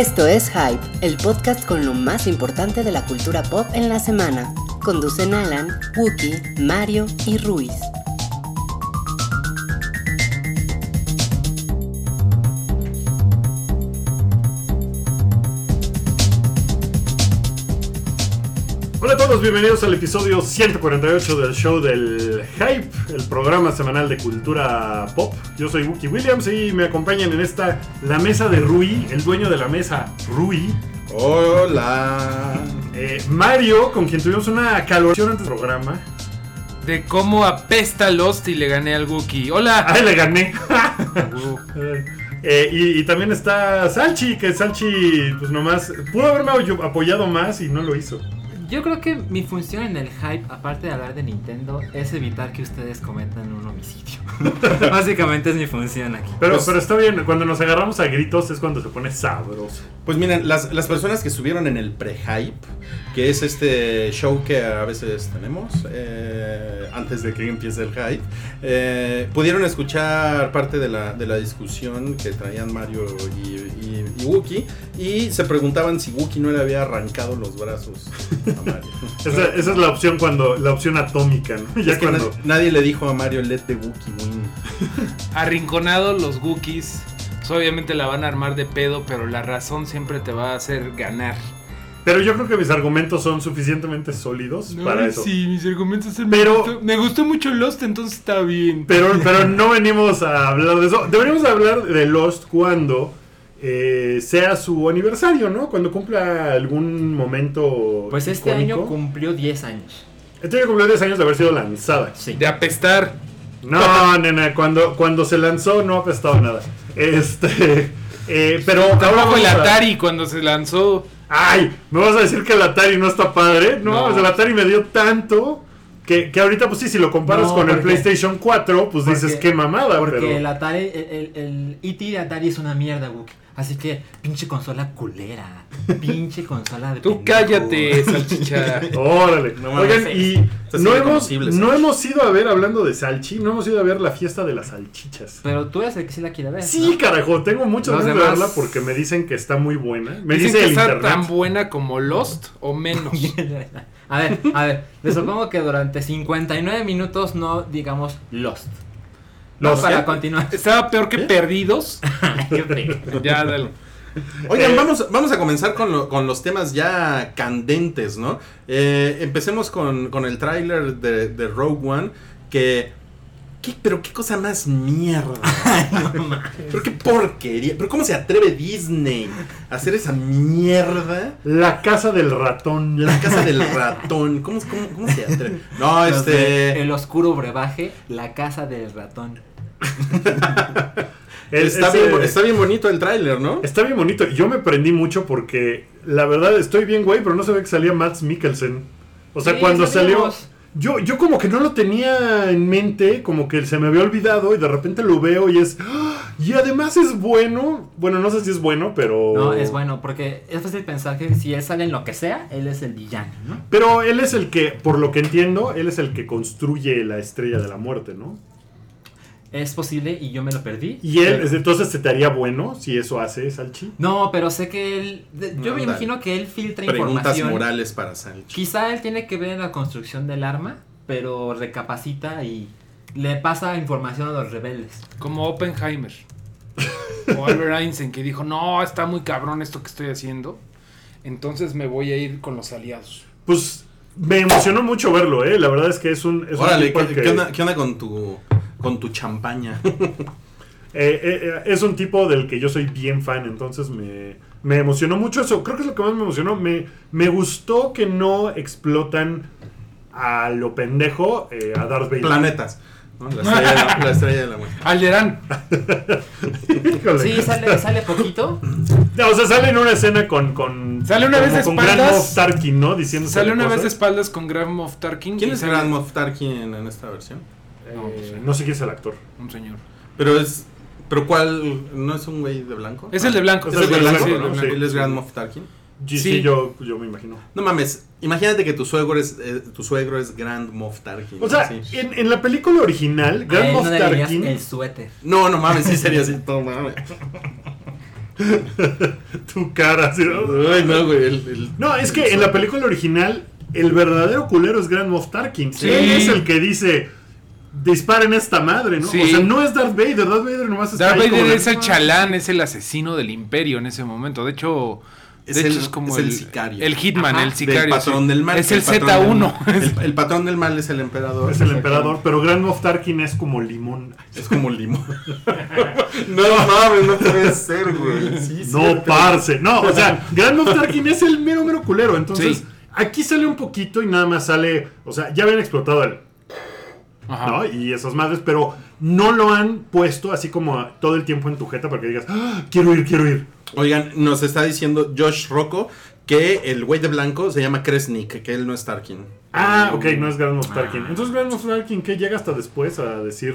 Esto es Hype, el podcast con lo más importante de la cultura pop en la semana. Conducen Alan, Wookie, Mario y Ruiz. Todos, bienvenidos al episodio 148 del show del Hype, el programa semanal de cultura pop. Yo soy Wookie Williams y me acompañan en esta la mesa de Rui, el dueño de la mesa, Rui. Hola. Eh, Mario, con quien tuvimos una caloración antes del programa. De cómo apesta Lost y le gané al Wookiee. Hola. ¡Ay, le gané! Eh, y, y también está Salchi, que Salchi, pues nomás, pudo haberme apoyado más y no lo hizo. Yo creo que mi función en el hype, aparte de hablar de Nintendo, es evitar que ustedes cometan un homicidio. Básicamente es mi función aquí. Pero, Pues- pero está bien, cuando nos agarramos a gritos es cuando se pone sabroso. Pues miren, las, las personas que estuvieron en el pre-hype, que es este show que a veces tenemos eh, antes de que empiece el hype, eh, pudieron escuchar parte de la, de la discusión que traían Mario y, y, y Wookie y se preguntaban si Wookie no le había arrancado los brazos. Esa, esa es la opción cuando, la opción atómica, ¿no? Ya Es que cuando... na- nadie le dijo a Mario let the Wookie win. Arrinconados los Wookiees. pues, obviamente la van a armar de pedo, pero la razón siempre te va a hacer ganar. Pero yo creo que mis argumentos son suficientemente sólidos para eso. Sí, mis argumentos son. Pero- me, gustó, me gustó mucho Lost, entonces está bien. Pero, pero no venimos a hablar de eso. Deberíamos hablar de Lost cuando eh, sea su aniversario, ¿no? Cuando cumpla algún momento. Pues este icónico. año cumplió 10 años. Este año cumplió 10 años de haber sido lanzada. Sí. De apestar. No, nena, cuando, cuando se lanzó no ha apestado nada. Este. eh, pero ahora el a- Atari cuando se lanzó. Ay, ¿me vas a decir que el Atari no está padre? No, No. pues el Atari me dio tanto que, que ahorita, pues sí, si lo comparas No, con el PlayStation 4, pues porque- dices qué mamada, Porque pero... el Atari, el, el, el E.T. de Atari es una mierda, Wookie. Así que, pinche consola culera. Pinche consola de. Tú pendejo. cállate, salchicha. Órale. No Oigan, y no hemos, no hemos ido a ver, hablando de Salchi, no hemos ido a ver la fiesta de las salchichas. Pero tú eres el que sí la quiere ver. Sí, carajo, tengo muchas ganas de verla porque me dicen que está muy buena. Me Dicen dice que el está internet. tan buena como Lost o menos. A ver, a ver, les supongo que durante 59 minutos no digamos Lost. No, Lost, para continuar. Estaba peor que Perdidos. Qué feo. Ya, dale. Oigan, Eh, vamos, vamos a comenzar con, lo- con los temas ya candentes, ¿no? Eh, empecemos con, con el tráiler de, de Rogue One, que... ¿qué- pero qué cosa más mierda. pero qué porquería. Pero cómo se atreve Disney a hacer esa mierda. La casa del ratón. La casa del ratón. ¿Cómo, cómo, cómo se atreve? No, Los de este... El oscuro brebaje, la casa del ratón. El- Está ese- bien, está bien bonito el tráiler, ¿no? Está bien bonito. Yo me prendí mucho porque la verdad estoy bien, güey, pero no se ve que salía Max Mikkelsen. O sea, Sí, cuando salió. Yo, yo como que no lo tenía en mente, como que se me había olvidado y de repente lo veo y es. ¡ah! Y además es bueno. Bueno, no sé si es bueno, pero. No, es bueno, porque es fácil pensar que si él sale en lo que sea, él es el villano, ¿no? Pero él es el que, por lo que entiendo, él es el que construye la estrella de la muerte, ¿no? Es posible y yo me lo perdí. Y él, pero- entonces se te haría bueno si eso hace Salchi. No, pero sé que él. de- yo No, me dale. imagino que él filtra Preguntas información. morales para Sancho. Quizá él tiene que ver en la construcción del arma, pero recapacita y le pasa información a los rebeldes. Como Oppenheimer. O Albert Einstein que dijo, no, está muy cabrón esto que estoy haciendo. Entonces me voy a ir con los aliados. Pues me emocionó mucho verlo, ¿eh? La verdad es que es un. Es un Órale, tipo ¿qué, al que- qué onda, qué onda con tu con tu champaña? Eh, eh, eh, es un tipo del que yo soy bien fan, entonces me, me emocionó mucho eso. Creo que es lo que más me emocionó. Me, me gustó que no explotan a lo pendejo eh, a Darth Vader. Planetas. ¿no? La, estrella de la, la estrella de la muerte. Alderán. Sí, sale, sale poquito. No, o sea, sale en una escena con. con Sale una vez de con espaldas. Grand Moff Tarkin, ¿no? Diciendo Sale una vez de espaldas con Grand Moff Tarkin. ¿Quién es sale Grand Moff Tarkin en esta versión? Eh, No, pues, no sé quién es el actor. Un señor. Pero es. ¿Pero cuál? ¿No es un güey de blanco? Es el de blanco. ¿Es el de blanco? Sí, ¿no? el de blanco. Él es Grand Moff Tarkin. Sí, Sí. sí, yo, yo me imagino. No mames, imagínate que tu suegro es eh, tu suegro es Grand Moff Tarkin. O sea, en, en la película original, Grand Moff no Tarkin. el suéter. No, no mames, sí sería así, todo mames. Tu cara así. ¿no? Ay, no, güey. el- el- No, es que en la película original, el verdadero culero es Grand Moff Tarkin. Sí. Él es el que dice. Disparen esta madre, ¿no? Sí. O sea, no es Darth Vader. Darth Vader nomás está Darth ahí Vader es el chalán, es el asesino del imperio en ese momento. De hecho, Es de el- hecho es como es el sicario. El hitman, Ajá. el sicario. del patrón sí. del mal. Es el patrón Z1. del- el, el patrón del mal es el emperador. Es el emperador, pero Grand Moff Tarkin es como limón. Es como limón. no mames, no puede ser, güey. Sí, No, cierto. parce. No, o sea, Grand Moff Tarkin es el mero, mero culero. Entonces, Sí. aquí sale un poquito y nada más sale. O sea, ya habían explotado el. Ajá. ¿no? Y esas madres, pero no lo han puesto así como todo el tiempo en tu jeta para que digas, "Ah, quiero ir, quiero ir. Oigan, nos está diciendo Josh Rocco que el güey de blanco se llama Kresnik, que él no es Tarkin. Ah, ok, no es Grand Moff Tarkin. Entonces, Grand Moff Tarkin, ¿qué llega hasta después a decir,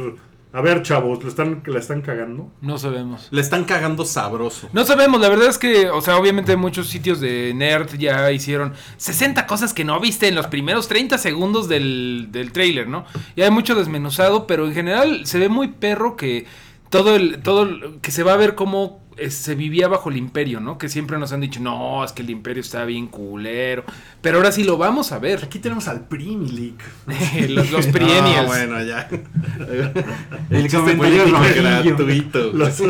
a ver, chavos, ¿lo están, ¿la están cagando? No sabemos. Le están cagando sabroso. No sabemos, la verdad es que, o sea, obviamente muchos sitios de nerd ya hicieron 60 cosas que no viste en los primeros 30 segundos del, del trailer, ¿no? Y hay mucho desmenuzado, pero en general se ve muy perro que todo el, todo el- que se va a ver cómo eh, se vivía bajo el imperio, ¿no? Que siempre nos han dicho, no, es que el imperio está bien culero. Pero ahora sí lo vamos a ver. Aquí tenemos al Primilic. los, los Ah, Priennials. bueno, ya. El comentario gratuito. Los,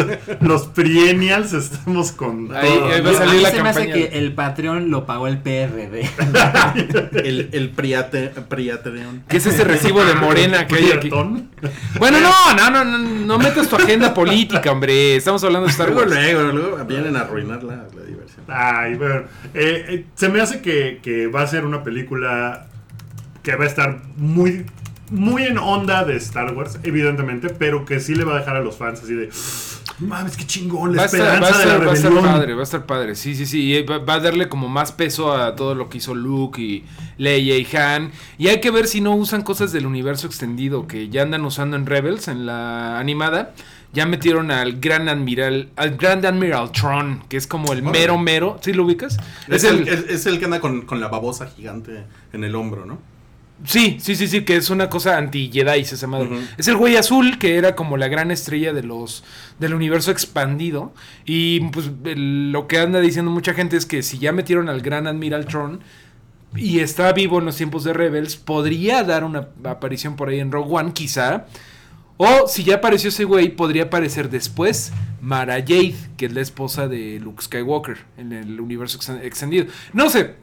los Priennials estamos con Ahí, todo, ahí va ¿no? a A salir mí la se me hace que el Patreon lo pagó el PRD. El, el priate, priateón. ¿Qué es ese recibo de morena que hay aquí? Bueno, no, no, no, no, no metas tu agenda política, hombre. Estamos hablando de Star Wars. Luego, luego vienen a arruinar la, la diversión. Ay, bueno. eh, eh, se me hace que, que va a ser una película que va a estar muy, muy en onda de Star Wars, evidentemente, pero que sí le va a dejar a los fans así de. Mames, qué chingón, la Va a, estar, esperanza va, de la estar, va a estar rebelión. padre, va a estar padre. Sí, sí, sí. y Va, va a darle como más peso a todo lo que hizo Luke y Leia y Han. Y hay que ver si no usan cosas del universo extendido que ya andan usando en Rebels, en la animada. Ya metieron al Gran Admiral, al Grand Admiral Tron, que es como el mero mero. ¿Sí lo ubicas? Es, el, es- es el que anda con, con la babosa gigante en el hombro, ¿no? Sí, sí, sí, sí, que es una cosa anti-Jedi esa madre. Ujú. Es el güey azul que era como la gran estrella de los del universo expandido. Y pues el- lo que anda diciendo mucha gente es que si ya metieron al gran Admiral Tron y está vivo en los tiempos de Rebels, podría dar una aparición por ahí en Rogue One, quizá. O si ya apareció ese güey, podría aparecer después Mara Jade, que es la esposa de Luke Skywalker en el universo ex- extendido. No sé.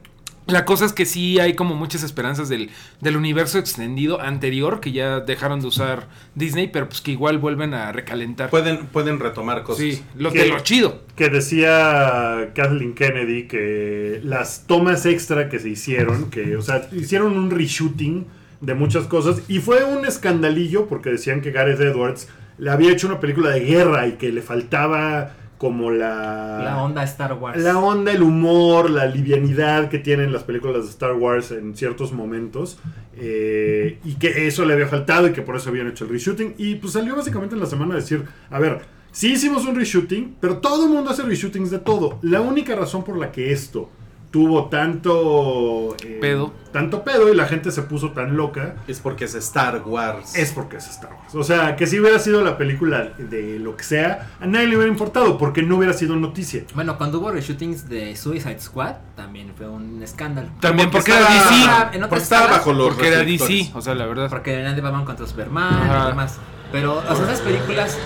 La cosa es que sí hay como muchas esperanzas del, del universo extendido anterior que ya dejaron de usar Disney, pero pues que igual vuelven a recalentar. Pueden, pueden retomar cosas. sí, lo, ¿Qué? de lo chido. Que decía Kathleen Kennedy que las tomas extra que se hicieron, que, o sea, hicieron un reshooting de muchas cosas y fue un escandalillo porque decían que Gareth Edwards le había hecho una película de guerra y que le faltaba como la... La onda Star Wars. La onda, el humor, la livianidad que tienen las películas de Star Wars en ciertos momentos. eh, y que eso le había faltado y que por eso habían hecho el reshooting. Y pues salió básicamente en la semana a decir, a ver, sí hicimos un reshooting, pero todo el mundo hace reshootings de todo. La única razón por la que esto tuvo tanto... eh, Pedo. Tanto pedo y la gente se puso tan loca. Es porque es Star Wars. Es porque es Star Wars. O sea, que si hubiera sido la película de lo que sea, a nadie le hubiera importado porque no hubiera sido noticia. Bueno, cuando hubo reshootings de Suicide Squad, también fue un escándalo. También porque, estaba- era DC. En otras porque estaba bajo los Porque era. DC, o sea, la verdad. Porque venían de Batman contra Superman Ajá. y demás. Pero, o sea, esas películas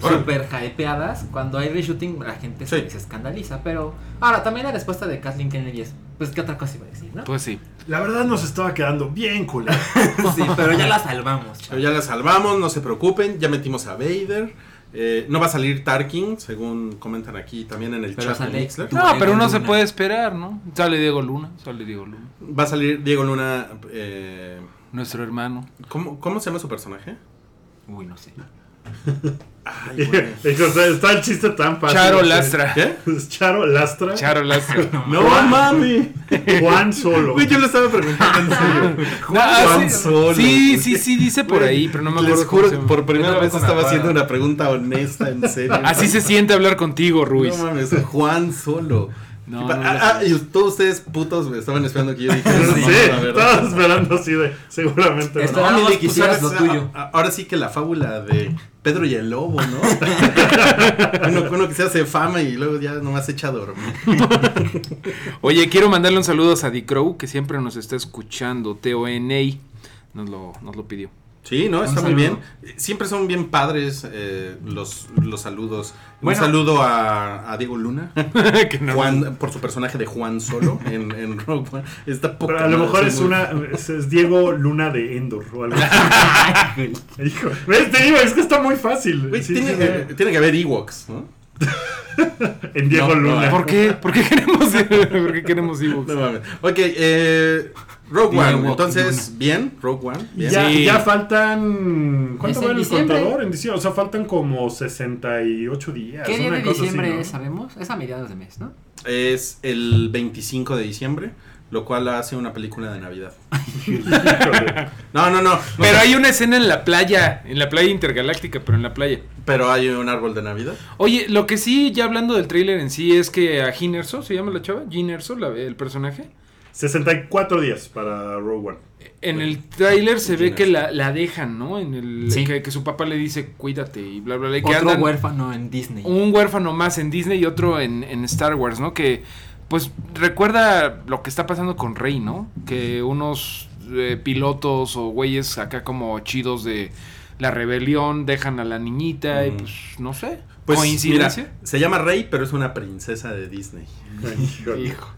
super hypeadas, cuando hay reshooting, la gente se, Sí. se escandaliza. Pero ahora, también la respuesta de Kathleen Kennedy es: Pues, ¿qué otra cosa iba a decir, no? Pues sí. La verdad nos estaba quedando bien cool. sí, pero ya la salvamos, Pero ya la salvamos, no se preocupen, ya metimos a Vader. eh, no va a salir Tarkin, según comentan aquí también en el Pero chat sale-. No, pero uno se puede esperar, ¿no? Sale Diego Luna, sale Diego Luna. Va a salir Diego Luna. eh, Nuestro hermano. ¿cómo, ¿Cómo se llama su personaje? Uy, no sé. Ay, güey. Está el chiste tan fácil. Charo Lastra. ¿Qué? Charo Lastra. Charo Lastra. No, Juan- mami. Juan Solo. Güey, yo lo estaba preguntando en serio. No, ah, Juan sí, Solo. sí, sí, sí, dice por Güey, ahí, pero no me Les acuerdo. cómo juro, se llama. por primera vez estaba haciendo una pregunta honesta, en serio. Así se siente hablar contigo, Ruiz. No mames, Juan Solo. No, Y no ah, ah, y todos ustedes putos me estaban esperando que yo dijera Sí, esa mamada, ¿verdad? estaba esperando así de. Seguramente. Esto- no. No, Esperábamos Milik, que hicieras ¿sabes? lo tuyo. A- a- Ahora sí que la fábula de Pedro y el lobo, ¿no? uno, uno que se hace fama y luego ya nomás se echa a dormir. Oye, quiero mandarle un saludo a Sadie Crow, que siempre nos está escuchando. TONA nos lo, nos lo pidió. Sí, ¿no? Está muy bien. Siempre son bien padres eh, los, los saludos. Bueno. un saludo a, a Diego Luna, Que no- Juan, por su personaje de Juan Solo en, en Rogue One. Está poca Pero a lo madre, mejor es muy- una. Es, es Diego Luna de Endor o algo así. Hijo, ¿ves? Te digo, es que está muy fácil. Güey, Sí, tiene, sí, eh, tiene que haber Ewoks, ¿no? en Diego no, Luna. ¿Por qué? ¿Por qué queremos, ¿por qué queremos Ewoks? No mames. Ok, eh, Rogue One. Ewok, Entonces, bien, Rogue One. Bien. Ya, Sí. ya faltan. ¿Cuánto Es va en el diciembre. contador? En diciembre. O sea, faltan como 68 días. ¿Qué día de cosa así, diciembre ¿no? es, sabemos? Es a mediados de mes, ¿no? Es el 25 de diciembre, lo cual hace una película de Navidad. No, no, no. no Pero sé, hay una escena en la playa, en la playa intergaláctica, pero en la playa. pero hay un árbol de Navidad. Oye, lo que sí, ya hablando del tráiler en sí, es que a Jin Erso, ¿se llama la chava? Jin Erso, la- el personaje. 64 días para Rogue One. En el tráiler se ve que la, la dejan, ¿no? En el Sí. que, que su papá le dice, cuídate y bla, bla, bla. y que Otro andan- huérfano en Disney. un huérfano más en Disney y otro en, en Star Wars, ¿no? Que pues recuerda lo que está pasando con Rey, ¿no? Que unos eh, pilotos o güeyes acá como chidos de la rebelión dejan a la niñita y pues no sé. Pues, ¿Coincidencia? mira, se llama Rey, pero es una princesa de Disney. Hijo.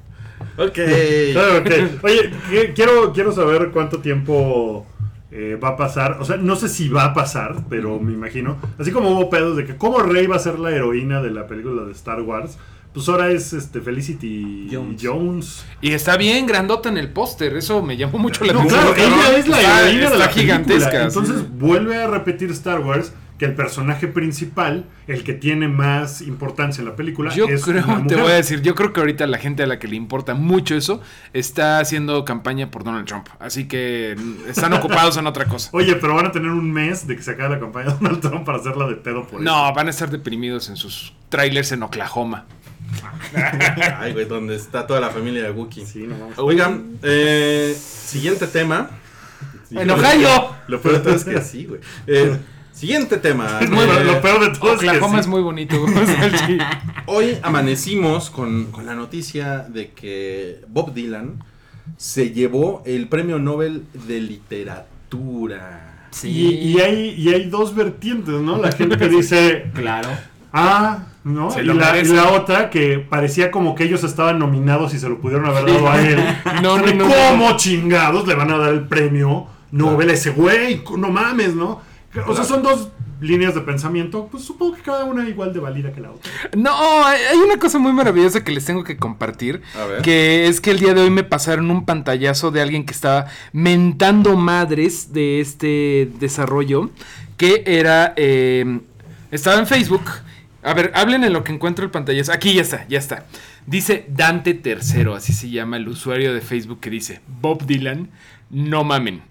Ok. Claro, ok. Oye, qui- quiero, quiero saber cuánto tiempo eh, va a pasar. O sea, no sé si va a pasar, pero me imagino. Así como hubo pedos de que cómo Rey va a ser la heroína de la película de Star Wars. Pues ahora es este Felicity Jones. Jones. Y está bien grandota en el póster, eso me llamó mucho la No, atención. claro, ella es la heroína de la gigantesca. película. Entonces sí. vuelve a repetir Star Wars que el personaje principal, el que tiene más importancia en la película, Yo es creo, una te mujer. voy a decir, yo creo que ahorita la gente a la que le importa mucho eso está haciendo campaña por Donald Trump. Así que están ocupados en otra cosa. Oye, pero van a tener un mes de que se acabe la campaña de Donald Trump para hacerla de pedo por eso. No, van a estar deprimidos en sus trailers en Oklahoma. Ay, güey, donde está toda la familia de Wookiee. Sí, no vamos. Oigan, eh, siguiente tema. ¡En Ohio! Lo peor de todo es que sí, güey. Eh, siguiente tema. Es muy- Eh, lo peor de todo Oklahoma es es que muy bonito. o sea, sí. Hoy amanecimos con, con la noticia de que Bob Dylan se llevó el premio Nobel de literatura. sí. Y, y hay, y hay dos vertientes, ¿no? La gente que dice, Claro. ah, ¿no? Y la, y merece. la otra que parecía como que ellos estaban nominados y se lo pudieron haber dado a él. No, no, ¿De no, ¿Cómo chingados le van a dar el premio Nobel a ese güey? No mames, ¿no? O sea, son dos líneas de pensamiento, pues supongo que cada una igual de válida que la otra. No, hay hay una cosa muy maravillosa que les tengo que compartir. A ver. Que es que el día de hoy me pasaron un pantallazo de alguien que estaba mentando madres de este desarrollo. Que era. eh, estaba en Facebook. A ver, hablen en lo que encuentro el pantallazo. Aquí ya está, ya está. Dice Dante Tercero, así se llama el usuario de Facebook que dice: Bob Dylan, no mamen.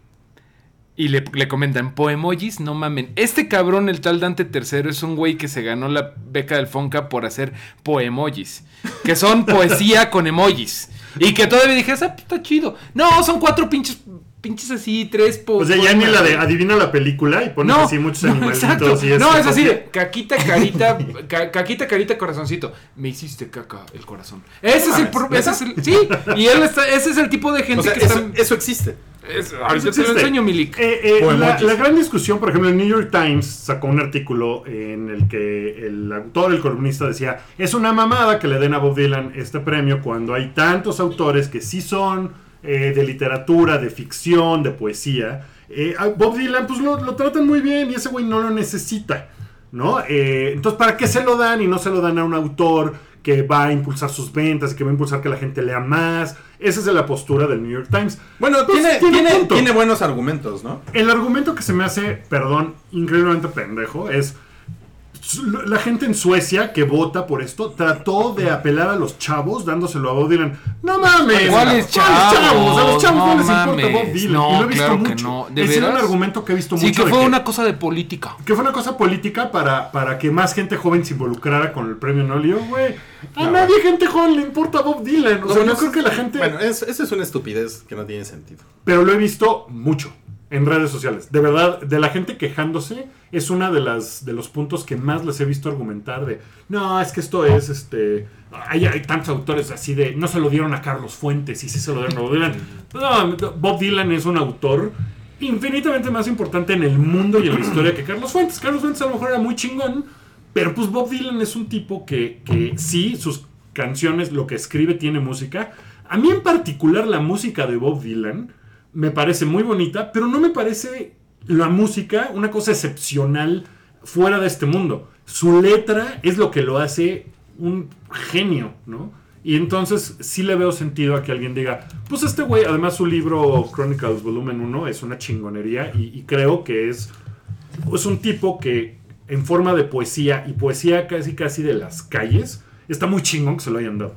Y le, le comentan, poemojis, no mamen. Este cabrón, el tal Dante Tercero, es un güey que se ganó la beca del Fonca por hacer poemojis. Que son poesía con emojis. Y que todavía dije, esa está chido. No, son cuatro pinches, pinches así, tres po O sea, ya ni la de adivina la película y pones No, así muchos no, animalitos exacto. y es No, es así, de caquita, carita, ca- caquita, carita, corazoncito. Me hiciste caca el corazón. Ese es el, pro- ese es el, sí, y él está, ese es el tipo de gente O sea, que eso, está, eso existe. Es- ahorita te lo enseño, Milik. Eh, eh, la, gran discusión, por ejemplo, el New York Times sacó un artículo en el que el autor, el columnista decía, es una mamada que le den a Bob Dylan este premio cuando hay tantos autores que sí son eh, de literatura, de ficción, de poesía. Eh, a Bob Dylan pues lo, lo tratan muy bien y ese güey no lo necesita. ¿No? Eh, entonces, ¿para qué se lo dan y no se lo dan a un autor que va a impulsar sus ventas, que va a impulsar que la gente lea más? Esa es la postura del New York Times. Bueno, tiene, tiene tiene buenos argumentos, ¿no? El argumento que se me hace, perdón, increíblemente pendejo es. La gente en Suecia que vota por esto trató de apelar a los chavos dándoselo a Bob Dylan. No mames. ¿Cuáles chavos? A los chavos no, No les importa mames. Bob Dylan. No, y lo he visto claro que mucho. no. ¿De Ese es un argumento que he visto Sí, mucho. que de fue una cosa de política. que fue una cosa política para, para que más gente joven se involucrara con el premio Nolio, güey. A No. nadie gente joven le importa Bob Dylan. O No, sea, no yo es- creo que la gente... Bueno, es- esa es una estupidez que no tiene sentido. Pero lo he visto mucho en redes sociales. De verdad, de la gente quejándose, es una de de los puntos que más les he visto argumentar de, no, es que esto es este hay, hay tantos autores así de, no se lo dieron a Carlos Fuentes y sí se lo dieron a Bob Dylan. No, Bob Dylan es un autor infinitamente más importante en el mundo y en la historia que Carlos Fuentes. Carlos Fuentes a lo mejor era muy chingón, pero pues Bob Dylan es un tipo que, que sí, sus canciones, lo que escribe tiene música. A mí en particular la música de Bob Dylan me parece muy bonita, pero no me parece la música una cosa excepcional fuera de este mundo. Su letra es lo que lo hace un genio, ¿no? Y entonces sí le veo sentido a que alguien diga, pues este güey, además su libro Chronicles Volumen 1 es una chingonería y, creo que es, es un tipo que en forma de poesía y poesía casi casi de las calles, está muy chingón que se lo hayan dado.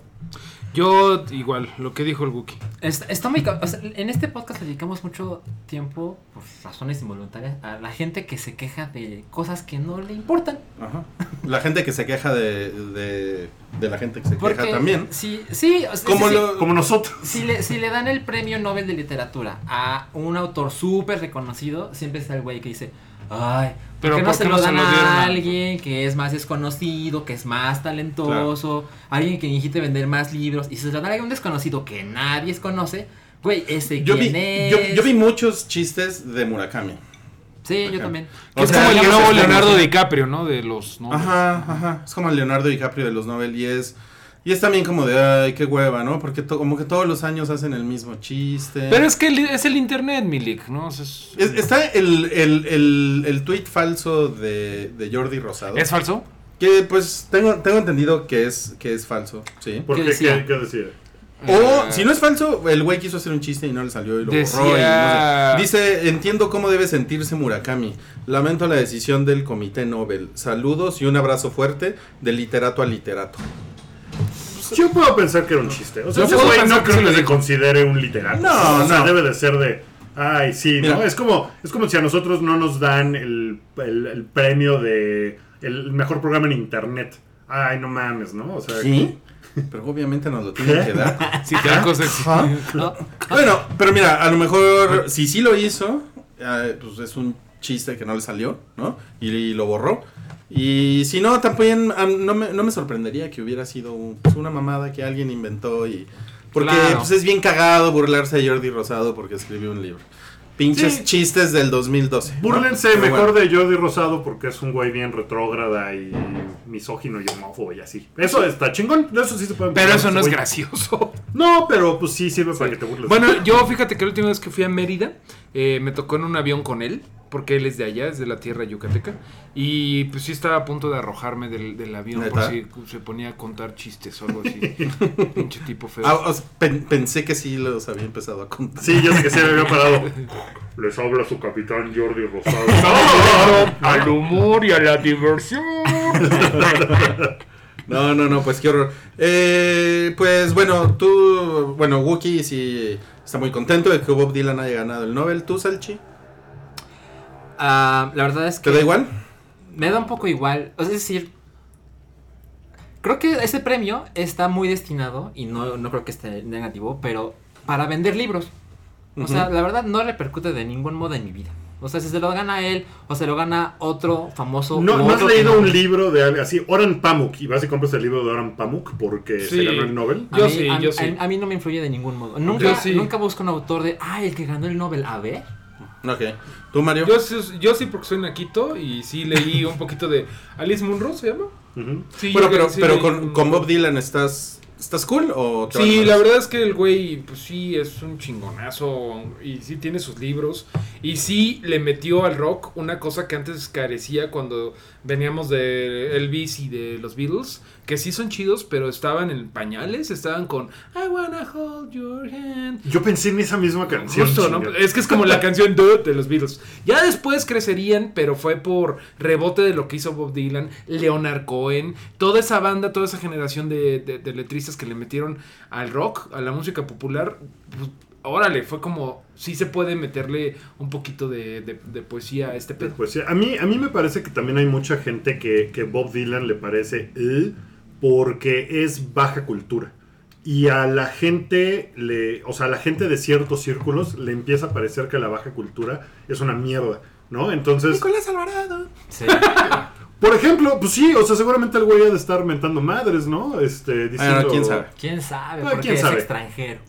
Yo, igual, lo que dijo el Wookiee. Está, está muy... o sea, en este podcast dedicamos mucho tiempo, por razones involuntarias, a la gente que se queja de cosas que no le importan. Ajá. La gente que se queja de, de, de la gente que se Porque queja también. Sí, sí. o sea, Como sí, sí. lo- Como nosotros. Si le, si le dan el premio Nobel de Literatura a un autor súper reconocido, siempre está el güey que dice, ay, Pero ¿por qué no ¿por se lo dan a alguien que es más desconocido, que es más talentoso, alguien que necesite vender más libros? Y si se lo dan a un desconocido que nadie conoce, güey, ese Yo vi, quién es. yo, yo vi muchos chistes de Murakami. Sí, yo también. Que es sea, como el nuevo se Leonardo conoce. DiCaprio, ¿no? De los. ¿no? Ajá, ajá. Es como el Leonardo DiCaprio de los Nobel y es. Y es también como de, ay, qué hueva, ¿no? Porque to- como que todos los años hacen el mismo chiste. Pero es que el- es el internet, Milik, ¿no? O sea, es, Es- está el, el, el, el tweet falso de, de Jordi Rosado. ¿Es falso? Que pues tengo, tengo entendido que es, que es falso, sí. ¿Por ¿Qué qué? decía? ¿Qué, qué decía? O Eh, si no es falso, el güey quiso hacer un chiste y no le salió y lo borró. y Decía- no sé. Dice, entiendo cómo debe sentirse Murakami. Lamento la decisión del Comité Nobel. Saludos y un abrazo fuerte de literato a literato. Yo puedo pensar que era un chiste. O sea, ese güey no creo que lo se considere un literato. No, O sea, no. debe de ser de. Ay, sí, ¿no? Es como, es como si a nosotros no nos dan el, el- el premio de el mejor programa en internet. Ay, no mames, ¿no? O sea, ¿Sí? Pero obviamente nos lo tienen que dar. Sí, te da cosas. Ajá. Bueno, pero mira, a lo mejor si sí lo hizo, eh, pues es un chiste que no le salió, ¿no? Y, y lo borró. Y si no, también no me, no me sorprendería que hubiera sido un- pues, una mamada que alguien inventó y... Porque Claro. pues, es bien cagado burlarse de Jordi Rosado porque escribió un libro. Pinches Sí. chistes del 2012. ¿no? Búrlense mejor bueno. de Jordi Rosado porque es un güey bien retrógrada y misógino y homófobo y así. Eso está chingón. Eso sí se puede Pero eso no es güey. gracioso. No, pero pues sí sirve para que te burles. Bueno, yo fíjate que la última vez que fui a Mérida, eh, me tocó en un avión con él, porque él es de allá, es de la tierra yucateca, y pues sí estaba a punto de arrojarme del, del avión por si se ponía a contar chistes o algo así. Pinche tipo feo. Ah, pen- pensé que sí los había empezado a contar. Sí, yo sé que se me había parado. Les habla su capitán Jordi Rosado. al humor y a la diversión. No, no, no, pues qué horror. Eh, pues bueno, tú, bueno, Wookie sí está muy contento de que Bob Dylan haya ganado el Nobel. ¿Tú, Salchi? Ah, la verdad es que... ¿Te da igual? Me da un poco igual. Es decir, creo que ese premio está muy destinado, y no, no creo que esté negativo, pero para vender libros. O sea, Ujú. la verdad no repercute de ningún modo en mi vida. O sea, si se lo gana él o se lo gana otro famoso. ¿No, ¿no has leído no- un libro de así? Oran Pamuk. Y vas y compras el libro de Oran Pamuk porque se Sí. ganó el Nobel. A Yo mí- sí, a, yo a- sí. a mí no me influye de ningún modo. Nunca, nunca busco un autor de, ay, el que ganó el Nobel. A ver. Ok. ¿Tú, Mario? Yo, sí- yo sí porque soy naquito y sí leí un poquito de Alice Munro, ¿se llama? Sí, bueno, pero, sí pero con, un- con Bob Dylan estás ¿Estás cool o te Sí, la verdad es que el güey, pues sí, es un chingonazo y sí tiene sus libros y sí le metió al rock una cosa que antes carecía cuando veníamos de Elvis y de los Beatles, que sí son chidos, pero estaban en pañales, estaban con I wanna hold your hand. Yo pensé en esa misma canción. Justo, ¿no? Es que es como la canción Dude de los Beatles. Ya después crecerían, pero fue por rebote de lo que hizo Bob Dylan, Leonard Cohen, toda esa banda, toda esa generación de, de- de letristas que le metieron al rock, a la música popular. Pues, órale, fue como, sí se puede meterle un poquito de, de- de poesía a este pedo. Pues sí, a mí, a mí me parece que también hay mucha gente que, que Bob Dylan le parece "Eh", porque es baja cultura. Y a la gente, le, o sea, a la gente de ciertos círculos le empieza a parecer que la baja cultura es una mierda, ¿no? Entonces, Nicolás Alvarado. Sí. por ejemplo, pues sí, o sea, seguramente el güey ha de estar mentando madres, ¿no? Este, diciendo... Bueno, quién sabe. ¿Quién sabe? Porque ¿quién es sabe? extranjero.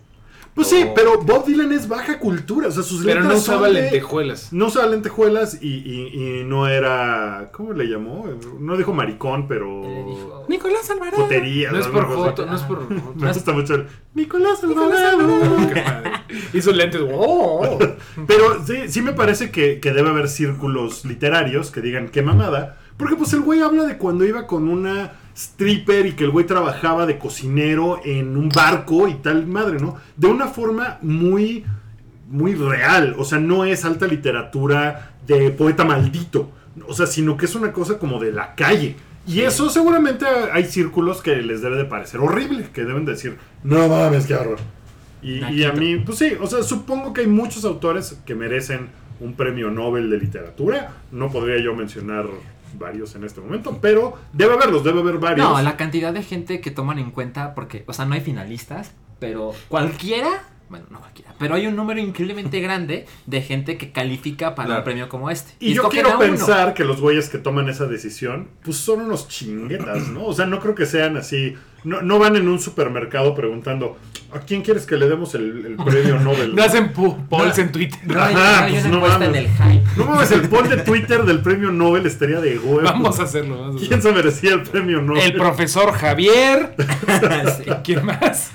Pues sí, pero Bob Dylan es baja cultura, o sea, sus Pero no usaba son de- lentejuelas. No usaba lentejuelas y, y- y no era. ¿Cómo le llamó? No dijo maricón, pero. Le dijo, Nicolás Alvarado. Jotería. No es por joto, no es por joto. Me gusta mucho el. Nicolás Alvarado. Hizo lentes. ¡oh! Pero sí, sí me parece que, que debe haber círculos literarios que digan qué mamada. Porque pues el güey habla de cuando iba con una stripper y que el güey trabajaba de cocinero en un barco y tal madre, ¿no? De una forma muy, muy real. O sea, no es alta literatura de poeta maldito. O sea, sino que es una cosa como de la calle. Y eso seguramente hay círculos que les debe de parecer horrible, que deben decir, no mames, qué horror. Y, y a mí, pues sí, o sea, supongo que hay muchos autores que merecen un premio Nobel de literatura. No podría yo mencionar varios en este momento, pero debe haberlos, debe haber varios. No, la cantidad de gente que toman en cuenta, porque, o sea, no hay finalistas, pero cualquiera, bueno, no cualquiera, pero hay un número increíblemente grande de gente que califica para Claro. un premio como este. Y, yo quiero uno. pensar que los güeyes que toman esa decisión, pues son unos chinguetas, ¿no? O sea, no creo que sean así. No, no van en un supermercado preguntando, ¿a quién quieres que le demos el, el premio Nobel? No hacen polls en Twitter. No hay, Ajá, no hay pues una no encuesta en mames. el hype. No mames, el poll de Twitter del premio Nobel estaría de huevo. Vamos a hacerlo. vamos a ¿Quién se merecía el premio Nobel? El profesor Javier. Sí. ¿Quién más?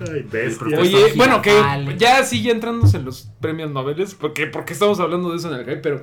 Ay, bestia. Oye, bueno, que ya ya entrándose en los premios Nobel, porque, porque estamos hablando de eso en el hype, pero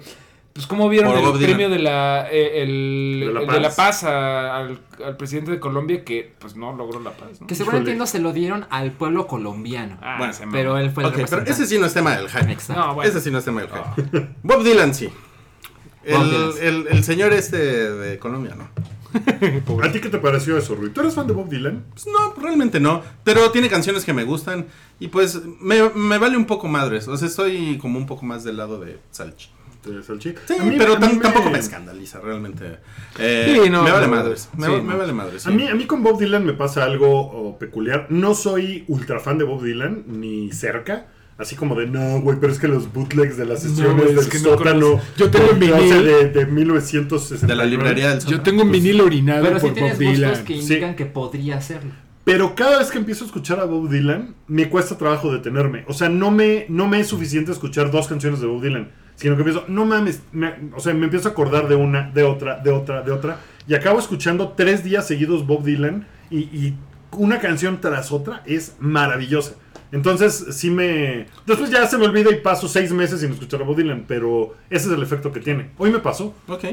pues cómo vieron Por el Bob Dylan. premio de la, eh, el, De la el Paz. de la paz a- al, al presidente de Colombia que pues no logró la paz, ¿no? Que Híjole. no se lo dieron al pueblo colombiano. Ah, Bueno, se pero él fue el Ok, pero representante. ese sí no es tema del hype. Exacto. No, bueno. Ese sí no es tema del hype. Bob Dylan sí. Bob El, Dylan. el- el señor este de Colombia, ¿no? ¿A ti qué te pareció eso, Rui? ¿Tú eres fan de Bob Dylan? Pues no, realmente no. Pero tiene canciones que me gustan. Y pues me, me vale un poco madres. O sea, estoy como un poco más del lado de Salchi. De Salchi. Sí, A mí- pero me- tampoco me escandaliza, realmente. Eh, Sí, no, me vale no, madres. Me, sí, va- me no. vale madres. A mí, a mí con Bob Dylan me pasa algo oh, peculiar. No soy ultra fan de Bob Dylan, ni cerca. Así como de, no, güey, pero es que los bootlegs de las sesiones es del que no sótano. Yo tengo clase vinil. de, de 1960. de la librería del Yo Sótano. tengo un vinil orinado Pero por Bob Dylan. gustos que Sí. indican que podría hacerlo. Pero cada vez que empiezo a escuchar a Bob Dylan, me cuesta trabajo detenerme. O sea, no me, no me es suficiente escuchar dos canciones de Bob Dylan. Sino que empiezo, no mames, me- o sea, me empiezo a acordar de una, de otra, de otra, de otra. Y acabo escuchando tres días seguidos Bob Dylan. Y, y una canción tras otra es maravillosa. Entonces, sí me... Después ya se me olvida y paso seis meses sin escuchar a Bob Dylan. Pero ese es el efecto que tiene. Hoy me pasó. Ok.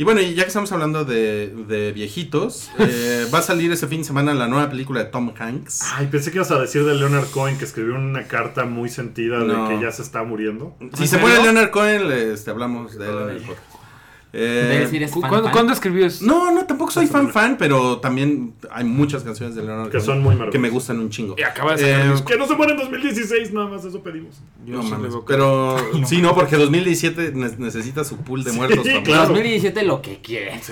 Y bueno, y ya que estamos hablando de, de viejitos, eh, va a salir ese fin de semana la nueva película de Tom Hanks. Ay, pensé que ibas a decir de Leonard Cohen que escribió una carta muy sentida No. de que ya se está muriendo. Si ¿En se muere? Leonard Cohen, le- este, hablamos de él en el Ay. podcast. Eh, decir es ¿Cu- fan, ¿Cuándo, fan. cuándo escribió eso? no, no, tampoco soy fan fan, pero también hay muchas canciones de Leonard Que son muy maravillosas. que me gustan un chingo. Y acaba de sacar Eh. Que no se muere en 2016, nada más eso pedimos. Yo no sí mames, pero sí, no, porque 2017 ne- necesita su pool de Sí, muertos. claro. 2017 lo que quieras.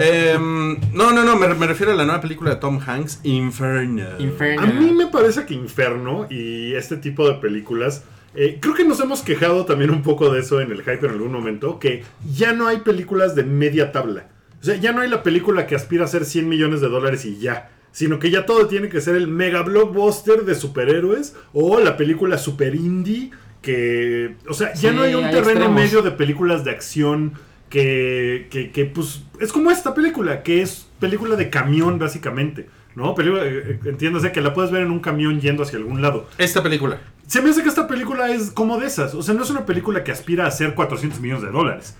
Em, no, no, no, me, me refiero a la nueva película de Tom Hanks, Inferno. Inferno. A mí me parece que Inferno y este tipo de películas, eh, creo que nos hemos quejado también un poco de eso en el hype en algún momento, que ya no hay películas de media tabla. O sea, ya no hay la película que aspira a ser 100 millones de dólares y ya. Sino que ya todo tiene que ser el mega blockbuster de superhéroes o la película super indie que... O sea, ya Sí, no hay un hay terreno extremos. medio de películas de acción que, que, que, pues es como esta película, que es película de camión básicamente. ¿no? Película, eh, eh, entiéndase que la puedes ver en un camión yendo hacia algún lado. Esta película. Se me hace que esta película es como de esas. O sea, no es una película que aspira a hacer 400 millones de dólares.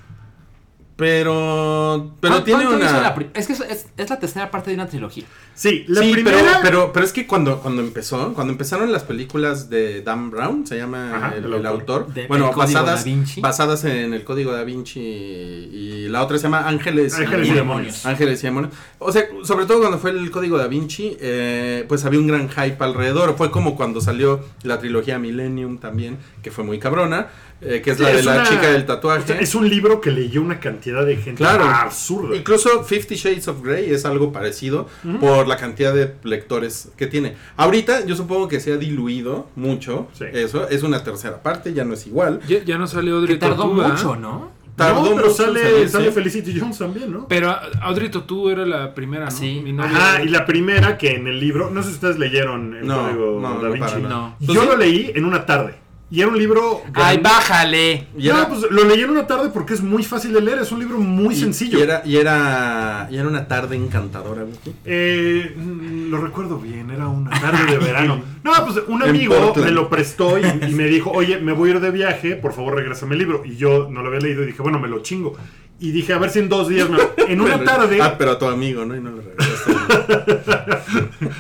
Pero. Pero ¿Cuánto tiene una. la pri- es que es, es- es la tercera parte de una trilogía. Sí, la sí, primera. pero, pero, pero es que cuando, cuando empezó, cuando empezaron las películas de Dan Brown, se llama Ajá, el, el el autor. De- bueno, el basadas, Da Vinci. basadas en el código da Vinci y la otra se llama Ángeles, Ángeles y y demonios. Ángeles y demonios. O sea, sobre todo cuando fue el código da Vinci, eh, pues había un gran hype alrededor. Fue como cuando salió la trilogía Millennium también, que fue muy cabrona, eh, que es Sí, la de es la una- chica del tatuaje. o sea, es un libro que leyó una cantidad de gente Claro. absurda. Incluso Fifty Shades of Grey es algo parecido por la cantidad de lectores que tiene. Ahorita yo supongo que se ha diluido mucho Sí. eso. Es una tercera parte, ya no es igual. Ya, ya no salió Que Audrey tardó Tautou, ¿verdad? mucho, ¿no? Tardó no, pero mucho sale, salir, sale sí. Felicity Jones también, ¿no? Pero Audrey Tautou era la primera, ¿no? Sí. Mi novia. Ajá, y la primera que en el libro, no sé si ustedes leyeron el No, código no, da Vinci. Yo lo leí en una tarde. Y era un libro. ¡Ay, bájale! Y era, No, pues lo leí en una tarde porque es muy fácil de leer. Es un libro muy y- sencillo. Y era, y era, y era una tarde encantadora. Eh, lo recuerdo bien, era una tarde de verano. No, pues un amigo me lo prestó y, y me dijo, oye, me voy a ir de viaje, por favor regrésame el libro. Y yo no lo había leído y dije, bueno, me lo chingo. Y dije, a ver si en dos días, me lo- en una Pero- tarde... Ah, pero a tu amigo, ¿no? Y no le regresaste.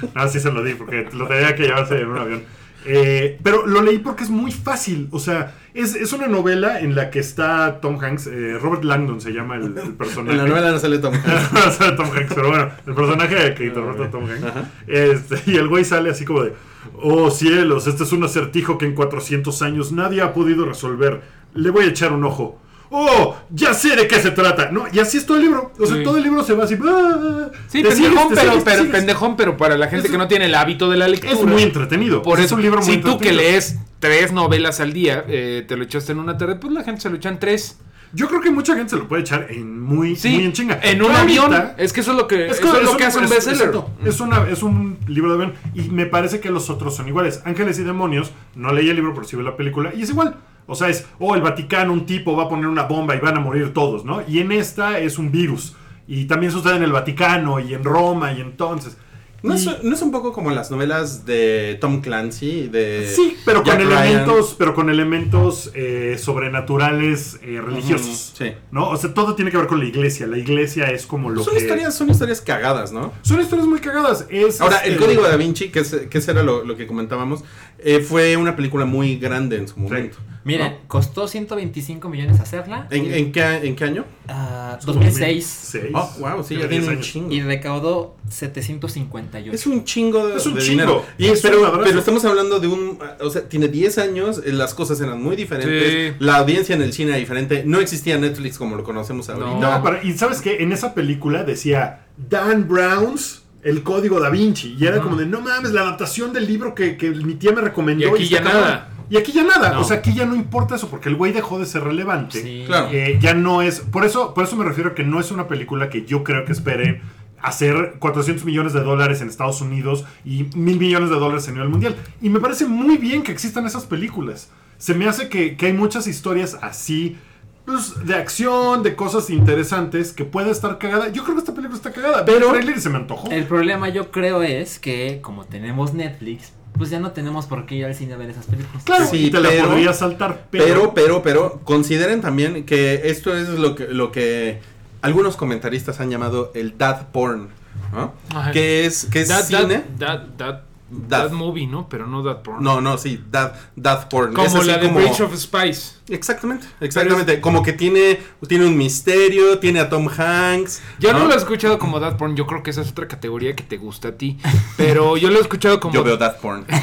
Ah, sí se lo di, porque lo tenía que llevarse en un avión. Eh, pero lo leí porque es muy fácil. O sea, es, es una novela en la que está Tom Hanks. eh, Robert Langdon se llama el, el personaje. en la novela no sale Tom Hanks. No sale Tom Hanks, pero bueno, el personaje que interpreta Tom Hanks. Ajá. Este, y el güey sale así como de: Oh cielos, este es un acertijo que en 400 años nadie ha podido resolver. Le voy a echar un ojo. ¡Oh! Ya sé de qué se trata. No, y así es todo el libro. O sea, Sí. todo el libro se va así. ¡ah! Sí, Te pendejón, sigues, pero, sigues, te pero, sigues. pendejón, pero para la gente Es- que no tiene el hábito de la lectura. Es muy entretenido. Por es eso, un libro muy si tú que lees tres novelas al día, eh, te lo echaste en una tarde, pues la gente se lo echan tres. Yo creo que mucha gente se lo puede echar en muy, Sí, muy en chinga. en un avión. Es que eso es lo que, eso es lo que hace un es- bestseller. exacto. Es, una, es un libro de avión. Y me parece que los otros son iguales. Ángeles y Demonios, no leí el libro, pero sí vi la película. Y es igual. O sea, es, oh, el Vaticano, un tipo va a poner una bomba y van a morir todos, ¿no? Y en esta es un virus. Y también sucede en el Vaticano y en Roma y entonces. ¿No Y- es, ¿No es un poco como las novelas de Tom Clancy? De Sí, pero con Ryan? elementos, pero con elementos eh, sobrenaturales eh, religiosos. Sí. ¿No? O sea, todo tiene que ver con la iglesia. La iglesia es como lo Son que. historias, son historias cagadas, ¿no? Son historias muy cagadas. Es, Ahora, este, el Código da Vinci, que, es, que era lo, lo que comentábamos, eh, fue una película muy grande en su momento. Miren, ¿no? costó 125 millones hacerla. ¿En, en qué, ¿En qué año? Como 2006. 2006. Oh, wow, sí, ya Tiene tiene 10 un chingo. Y recaudó 758. Es un chingo de, Es un de chingo. dinero. Y, Es pero, un pero estamos hablando de un. O sea, tiene 10 años, eh, las cosas eran muy diferentes. Sí. La audiencia en el cine era diferente. No existía Netflix como lo conocemos ahorita. No, pero- y sabes que en esa película decía Dan Brown's El Código Da Vinci. Y era como de, no mames, la adaptación del libro que, que mi tía me recomendó. Y aquí está ya cabrón". nada. Y aquí ya nada. No. O sea, aquí ya no importa eso porque el güey dejó de ser relevante. Sí. Claro. Eh, ya no es. Por eso, por eso me refiero a que no es una película que yo creo que espere hacer 400 millones de dólares en Estados Unidos y mil millones de dólares a nivel mundial. Y me parece muy bien que existan esas películas. Se me hace que, que hay muchas historias así. pues, de acción, de cosas interesantes que puede estar cagada. Yo creo que esta película está cagada. Pero el trailer se me antojó. El problema yo creo es que como tenemos Netflix, pues ya no tenemos por qué ir al cine a ver esas películas. Claro, Sí, y te la pero- podría saltar. Pero, Pero, pero, pero, consideren también que esto es lo que, lo que algunos comentaristas han llamado el dad porn, ¿no? Ajá. Que es, que es cine. that, that, That. that movie, ¿no? Pero no that porn. No, no, sí, dad, dad porn. Como la de como- Bridge of Spice. Exactamente, exactamente. Como que tiene, tiene un misterio, tiene a Tom Hanks. Yo no lo he escuchado como that porn, yo creo que esa es otra categoría que te gusta a ti. Pero yo lo he escuchado como. Yo veo dad porn.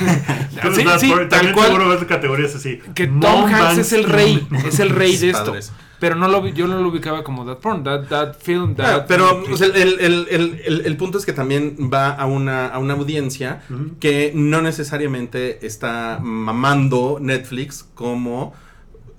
Sí, sí, por- tal también cual. seguro ves categorías así. Que Mom Tom Hanks Banks es el rey, es el rey de esto. padres. Pero no lo, yo no lo ubicaba como that porn, that, that film, that. Ah, pero o sea, el, el- el- el- el punto es que también va a una, a una audiencia que no necesariamente está mamando Netflix como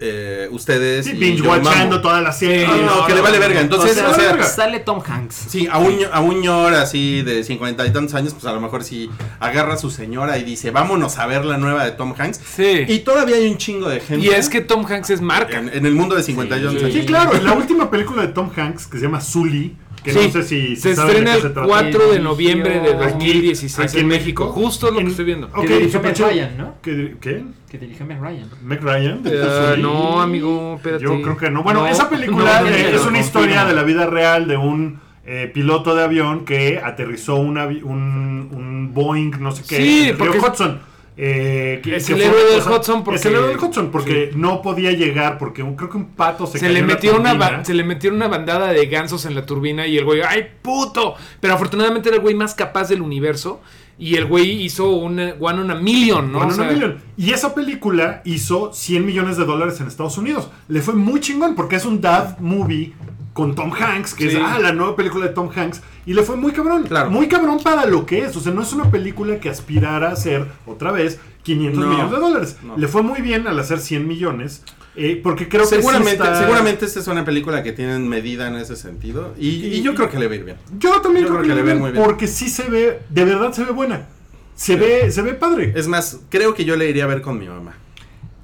eh, ustedes. Sí, y binge yo watchando toda la serie. No, que le vale verga. Entonces, O sea, o sea, verga. Sale Tom Hanks. Sí, a un, a un ñor así de cincuenta y tantos años, pues a lo mejor si agarra a su señora y dice, vámonos a ver la nueva de Tom Hanks. Sí. Y todavía hay un chingo de gente. Y es que Tom Hanks es marca. En, en el mundo de 51 Sí. años. Sí, claro. En la última película de Tom Hanks, que se llama Sully, que Sí, no sé si se de estrena el se trata. 4 de noviembre de Aquí- 2016 aquí en en México. México. Justo lo En- que estoy viendo. Ok, Que dirigió chido. Ryan, ¿no? ¿Qué? ¿Qué? Que dirigió Meg Ryan. ¿Meg Ryan? Eh, Sí. no, amigo, espérate. Yo creo que no. Bueno, No, esa película no, no, eh, no, es una no, historia de la vida real de un eh, piloto de avión que aterrizó un, avi- un, un Boeing, no sé qué, Sí, porque es- Hudson. Eh, que- Es que el héroe del Hudson porque- Es el héroe del Hudson porque sí. no podía llegar porque un- creo que un pato se, Se, cayó le en la metió una se le metió una bandada de gansos en la turbina y el güey, ¡ay, puto! Pero afortunadamente era el güey más capaz del universo y el güey hizo una One on a Million, ¿no? One O on a sea, Million. Y esa película hizo 100 millones de dólares en Estados Unidos. Le fue muy chingón porque es un dad movie con Tom Hanks, que Sí. es ah, la nueva película de Tom Hanks. Y le fue muy cabrón. Claro. Muy cabrón para lo que es. O sea, no es una película que aspirara a ser, otra vez, 500 No. millones de dólares. No. Le fue muy bien al hacer 100 millones. eh, porque creo seguramente, que sí está- seguramente esta es una película que tienen medida en ese sentido. Y, y yo creo que le va a ir bien. Yo también Yo creo, que, le ve muy bien. Porque sí se ve, de verdad se ve buena. Se ve, se ve padre. Es más, creo que yo le iría a ver con mi mamá.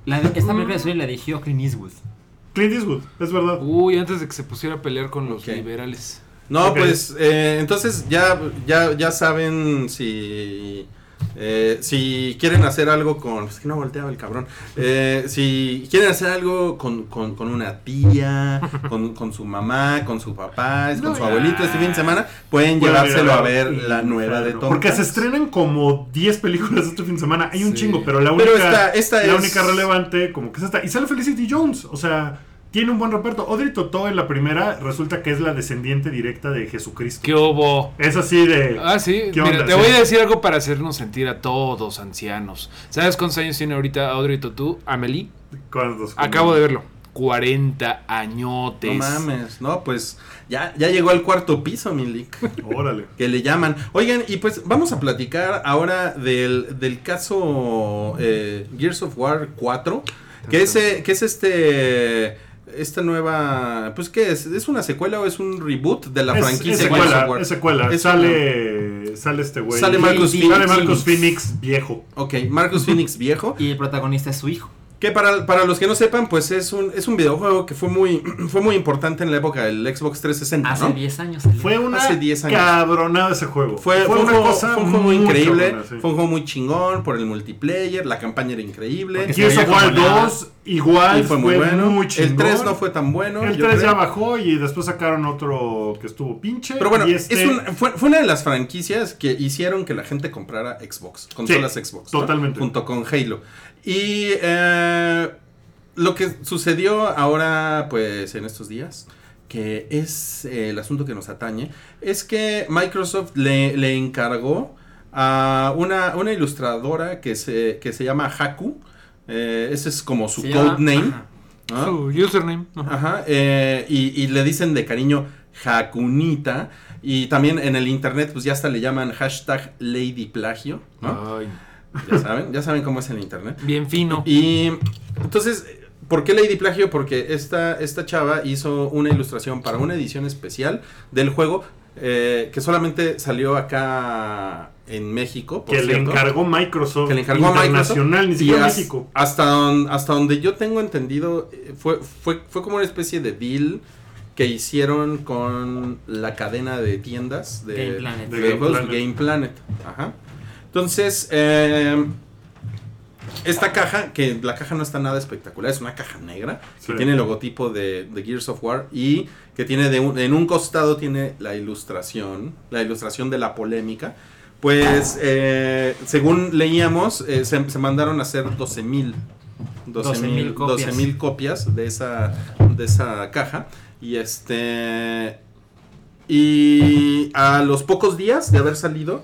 La, esta película de la dirigió Clint Eastwood. Clint Eastwood, es verdad. Uy, antes de que se pusiera a pelear con los liberales. No, pues eh, entonces ya, ya, ya saben si, eh, si quieren hacer algo con... Es que no volteaba el cabrón. Eh, si quieren hacer algo con, con- con una tía, con, con su mamá, con su papá, con No, su ya. abuelito este fin de semana, pueden Pueden llevárselo a ver la nueva de Tom Porque se estrenan como 10 películas este fin de semana. Hay un Sí. chingo, pero la única, Pero esta- esta la es- única relevante como que es esta. Y sale Felicity Jones. O sea, tiene un buen reparto. Audrey Totó en la primera resulta que es la descendiente directa de Jesucristo. ¿Qué hubo? Es así de... Ah, sí. ¿Qué Mira, onda? te Sí. voy a decir algo para hacernos sentir a todos ancianos. ¿Sabes cuántos años tiene ahorita Audrey Tautou? Amelie. ¿Cuántos? Acabo de verlo. 40 añotes. No mames, no, pues ya, ya llegó al cuarto piso, Milik. Órale. que le llaman. Oigan, y pues vamos a platicar ahora del, del caso eh, Gears of War 4, que es, eh, que es este... Esta nueva... Pues ¿qué es? ¿Es una secuela o es un reboot de la Es, franquicia es secuela, War? es secuela. Es sale, sale este güey. Sale Marcus Phoenix. Sale Marcus Phoenix. Phoenix viejo. Ok, Marcus Phoenix viejo. Y el protagonista es su hijo. Que para, para los que no sepan, pues es un, es un videojuego que fue muy, fue muy importante en la época del Xbox 360, Hace ¿no? 10 años salió. Fue una Hace 10 años. cabronada ese juego. Fue, fue, un una juego, cosa fue un juego muy increíble, cabrona, sí. fue un juego muy chingón por el multiplayer, la campaña era increíble. Gears of War como nada. 2 igual y fue muy bueno. muy el chingón. 3 no fue tan bueno. El yo 3 ya bajó y después sacaron otro que estuvo pinche. Pero bueno, y este- es un- fue, fue una de las franquicias que hicieron que la gente comprara Xbox, consolas Sí, Xbox. ¿no? totalmente. Junto con Halo. Y eh, lo que sucedió ahora, pues en estos días, que es eh, el asunto que nos atañe, es que Microsoft le, le encargó a una, una ilustradora que se, que se llama Haku. Eh, ese es como su codename. Su username. Ajá. Ajá, eh, y, y le dicen de cariño Hakunita. Y también en el internet, pues ya hasta le llaman hashtag Lady Plagio. ¿no? Ay, Ya saben, ya saben cómo es el internet. bien fino. Y entonces, ¿por qué Lady Plagio? Porque esta, esta chava hizo una ilustración para una edición especial del juego eh, que solamente salió acá en México. por que le encargó Microsoft. que le encargó a Microsoft internacional, ni siquiera México. Hasta, don- hasta donde yo tengo entendido, eh, fue, fue, fue como una especie de deal que hicieron con la cadena de tiendas de, Game Planet. de De videojuegos, Game Planet. Game Planet. Ajá. Entonces, eh, esta caja, que la caja no está nada espectacular, es una caja negra que tiene el logotipo de, de Gears of War y que tiene de un- en un costado tiene la ilustración, la ilustración de la polémica. Pues, eh, según leíamos, eh, se, se mandaron a hacer 12 mil 12,000 copias. 12,000 copias de esa, de esa caja. Y este. Y a los pocos días de haber salido,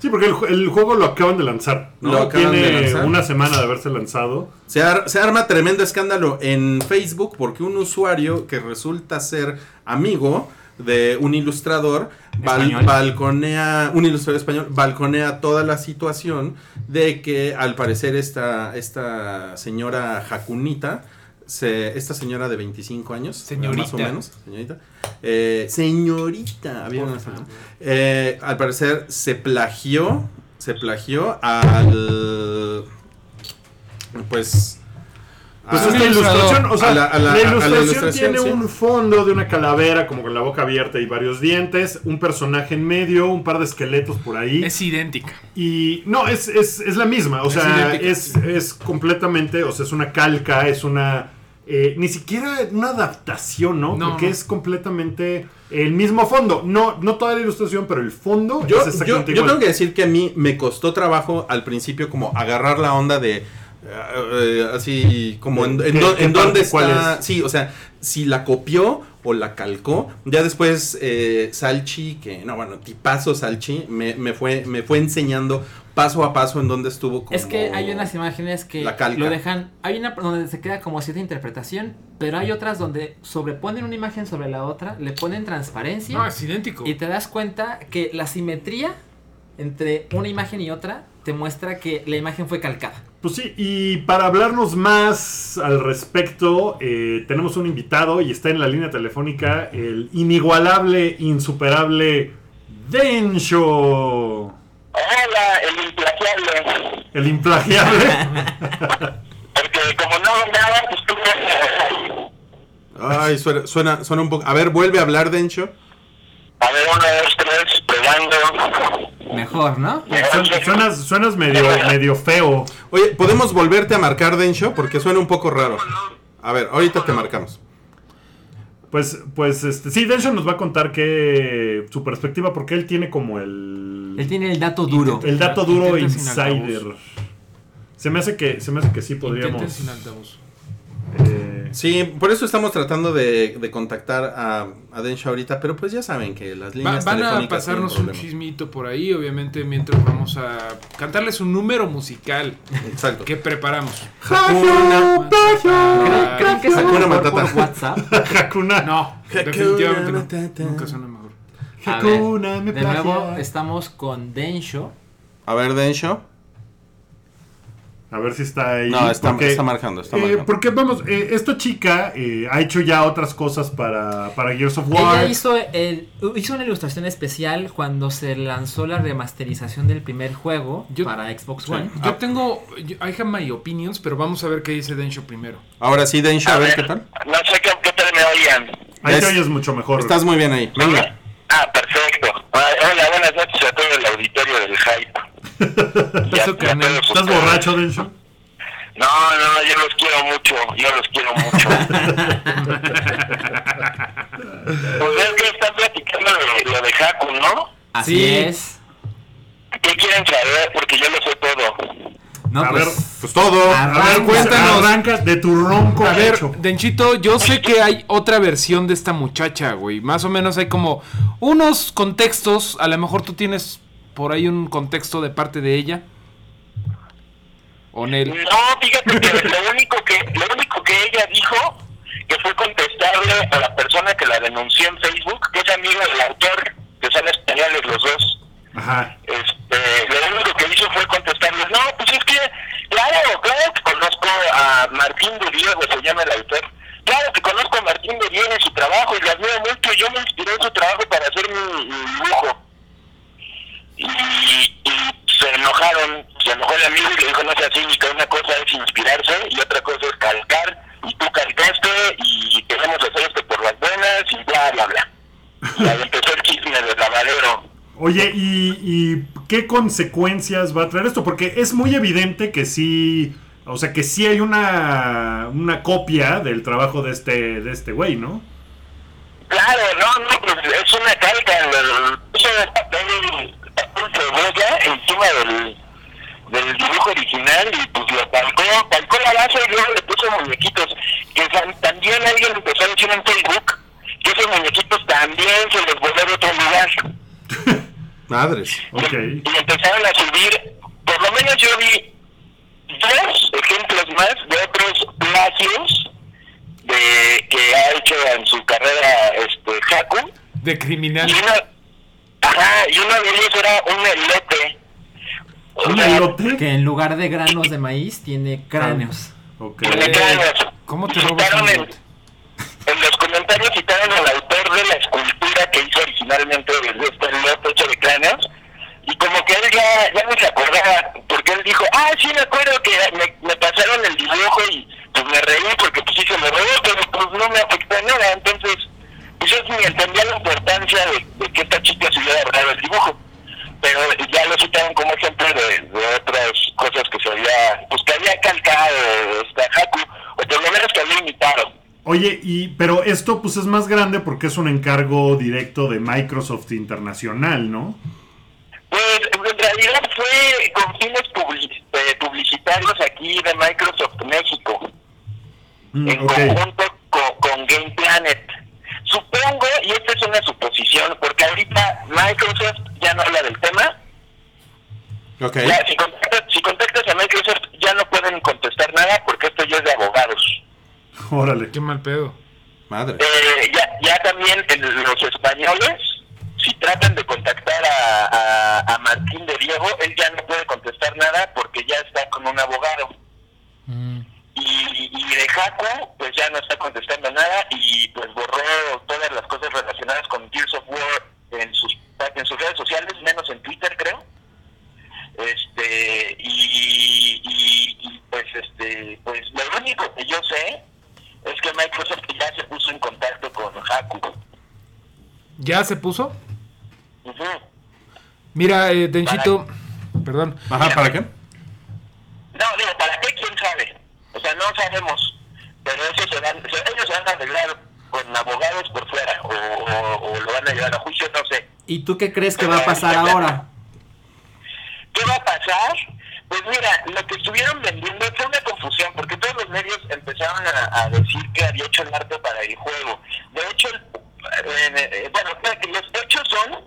Sí, porque el, el juego lo acaban de lanzar. ¿no? Lo acaban de Tiene lanzar. una semana de haberse lanzado. Se, ar- se arma tremendo escándalo en Facebook porque un usuario que resulta ser amigo de un ilustrador bal- balconea, un ilustrador español, balconea toda la situación de que al parecer esta, esta señora Jacunita, se, esta señora de 25 años, Señorita. más o menos, señorita, eh, señorita. Eh, al parecer se plagió, se plagió al, pues, Pues a- esta ilustración, o sea, a la- a la- la, a la ilustración tiene sí. un fondo de una calavera como con la boca abierta y varios dientes, un personaje en medio, un par de esqueletos por ahí. Es idéntica. Y no, es, es, es la misma, o Es sea, es, es completamente, o sea, es una calca, es una... eh, ni siquiera una adaptación, ¿no? No, Porque no. es completamente el mismo fondo. No, no toda la ilustración, pero el fondo Yo, es yo, exactamente yo igual. tengo que decir que a mí me costó trabajo al principio como agarrar la onda de... eh, eh, así como en, en ¿Qué- dó- qué en dónde está... es? Sí, o sea, si la copió o la calcó. Ya después eh, Salchi, que no, bueno, tipazo Salchi, me, me fue, me fue enseñando paso a paso en dónde estuvo. Es que como hay unas imágenes que la calca. lo dejan. Hay una donde se queda como cierta interpretación, pero hay otras donde sobreponen una imagen sobre la otra, le ponen transparencia No, es idéntico. y te das cuenta que la simetría entre una imagen y otra te muestra que la imagen fue calcada. Pues sí, y para hablarnos más al respecto, eh, tenemos un invitado y está en la línea telefónica el inigualable, insuperable Densho. Hola, el implaciable. El implagiable. Porque como no hago nada, pues tú me... Ay, suena, suena, suena un poco... A ver, vuelve a hablar, Dencho. A ver, uno, dos, tres, probando. Mejor, ¿no? Suen- suenas, suenas medio, medio feo. Oye, ¿podemos volverte a marcar, Dencho? Porque suena un poco raro. A ver, ahorita te marcamos. Pues, pues, este, sí, Densho nos va a contar que su perspectiva, porque él tiene como el, Él tiene el dato duro. el dato duro insider. Se me hace que, se me hace que sí podríamos. Intenten Sí, por eso estamos tratando de, de contactar a, a ahorita, pero pues ya saben que las Va- líneas van a pasarnos un chismito por ahí, obviamente, mientras vamos a cantarles un número musical Exacto. que preparamos. Hakuna ¿Creen, creen que Hakuna por Matata. WhatsApp? Hakuna. No, Hakuna definitivamente no. Matata. Nunca suena mejor. A ver, Hakuna me de nuevo estamos con Densho. A ver, Dencho. A ver si está ahí. No, está- está marcando, está eh, marcando. Porque vamos, eh, esta chica eh, ha hecho ya otras cosas para, para Gears of War. Ella hizo, el, hizo una ilustración especial cuando se lanzó la remasterización del primer juego Yo- para Xbox Sí. One. Yo tengo, yo- I have my opinions, pero vamos a ver qué dice Densho primero. Ahora sí, Dencho, a ver qué tal. No sé qué, qué tal me oían. Ahí te Es- oyes mucho mejor. Estás muy bien ahí. Venga. Ah, perfecto. Ah, Hola, buenas noches a todo el auditorio del hype. Carnal. ¿Estás borracho, Densho? No, no, yo los quiero mucho, yo los quiero mucho. pues es que están platicando de lo de Haku, ¿no? Así Sí. es. ¿Qué quieren saber? Porque yo lo sé todo. No, a pues, ver, Pues todo. a ver, cuéntanos. Arranca de tu ronco A ver. Denchito, yo sé que hay otra versión de esta muchacha, güey. Más o menos hay como unos contextos. A lo mejor tú tienes por ahí un contexto de parte de ella. O Nel. No, fíjate que lo único que lo único que ella dijo que fue contestarle a la persona que la denunció en Facebook, que es amiga del autor, que son españoles los dos. Ajá. Este, lo único que hizo fue contestarle, no, pues es que, claro, claro que conozco a Martín de Diego, se llama el autor. Claro que conozco a Martín de Diego y su trabajo y la admiro mucho. Yo me inspiré en su trabajo para hacer mi, mi dibujo. Y, se enojaron, se enojó el amigo y le dijo, no sea cínica, una cosa es inspirarse y otra cosa es calcar. Y tú calcaste y queremos hacer esto por las buenas y bla, bla, bla. Y ahí empezó el chisme del lavadero. Oye, ¿y, ¿y qué consecuencias va a traer esto? Porque es muy evidente que sí, o sea, que sí hay una, una copia del trabajo de este de este güey, ¿no? Claro, no, no, pues es una calca. el papel, papel del, del dibujo original y pues lo calcó, calcó la base y luego le puso muñequitos. Que también alguien empezó a decir en Facebook que esos muñequitos también se los volvió de otro lugar. Madres. Ok. Y empezaron a subir, por lo menos yo vi dos ejemplos más de otros plagios de que ha hecho en su carrera este Haku. De criminal. Y una, ajá, y uno de ellos era un elote. Que en lugar de granos de maíz tiene cráneos. Ok. tiene cráneos. ¿Cómo te robas un en, elote? en los comentarios citaron al autor de la escultura que hizo originalmente de este elote hecho de cráneos. Y como que él ya, ya no se acordaba, porque él dijo, ah, sí, me acuerdo que me, me pasaron el dibujo y pues me reí porque pues sí se me robó, pero pues no me afectó nada. Entonces, pues yo ni entendía la importancia de, de que esta chica se hubiera borrado el dibujo. Pero ya lo citaron como ejemplo de, de otras cosas que se había, pues que había calcado esta Haku, o por lo menos que había imitado. Oye, y pero esto pues es más grande porque es un encargo directo de Microsoft Internacional, ¿no? Pues en realidad fue con fines eh, publicitarios aquí de Microsoft México, Mm, en conjunto con, con Game Planet. Supongo, y esta es una suposición, porque ahorita Microsoft ya no habla del tema. Ya, si, contactas, si contactas a Microsoft ya no pueden contestar nada porque esto ya es de abogados. Órale. Qué mal pedo. Madre. Eh, ya, ya también en los españoles, si tratan de contactar a, a, a Martín de Diego, él ya no puede contestar nada porque ya está con un abogado. Mm. Y, y de Jaco, pues ya no está contestando nada y pues borró todas las cosas relacionadas con Gears of War en sus, en sus redes sociales, menos en Twitter, creo. Este, y, y, y, pues este, pues lo único que yo sé es que Microsoft ya se puso en contacto con Haku. ¿Ya se puso? Ujú. Mira, eh, Denchito, perdón. Ajá, ¿para qué? No, digo, ¿para qué? ¿Quién sabe? O sea, no sabemos. Pero eso se van, ellos se van a arreglar con abogados por fuera o, o, o lo van a llevar a juicio. ¿Y tú qué crees que va a pasar ahora? ¿Qué va a pasar? Pues mira, lo que estuvieron vendiendo fue una confusión, porque todos los medios empezaron a, decir que había hecho el arte para el juego. De hecho, eh, bueno, los hechos son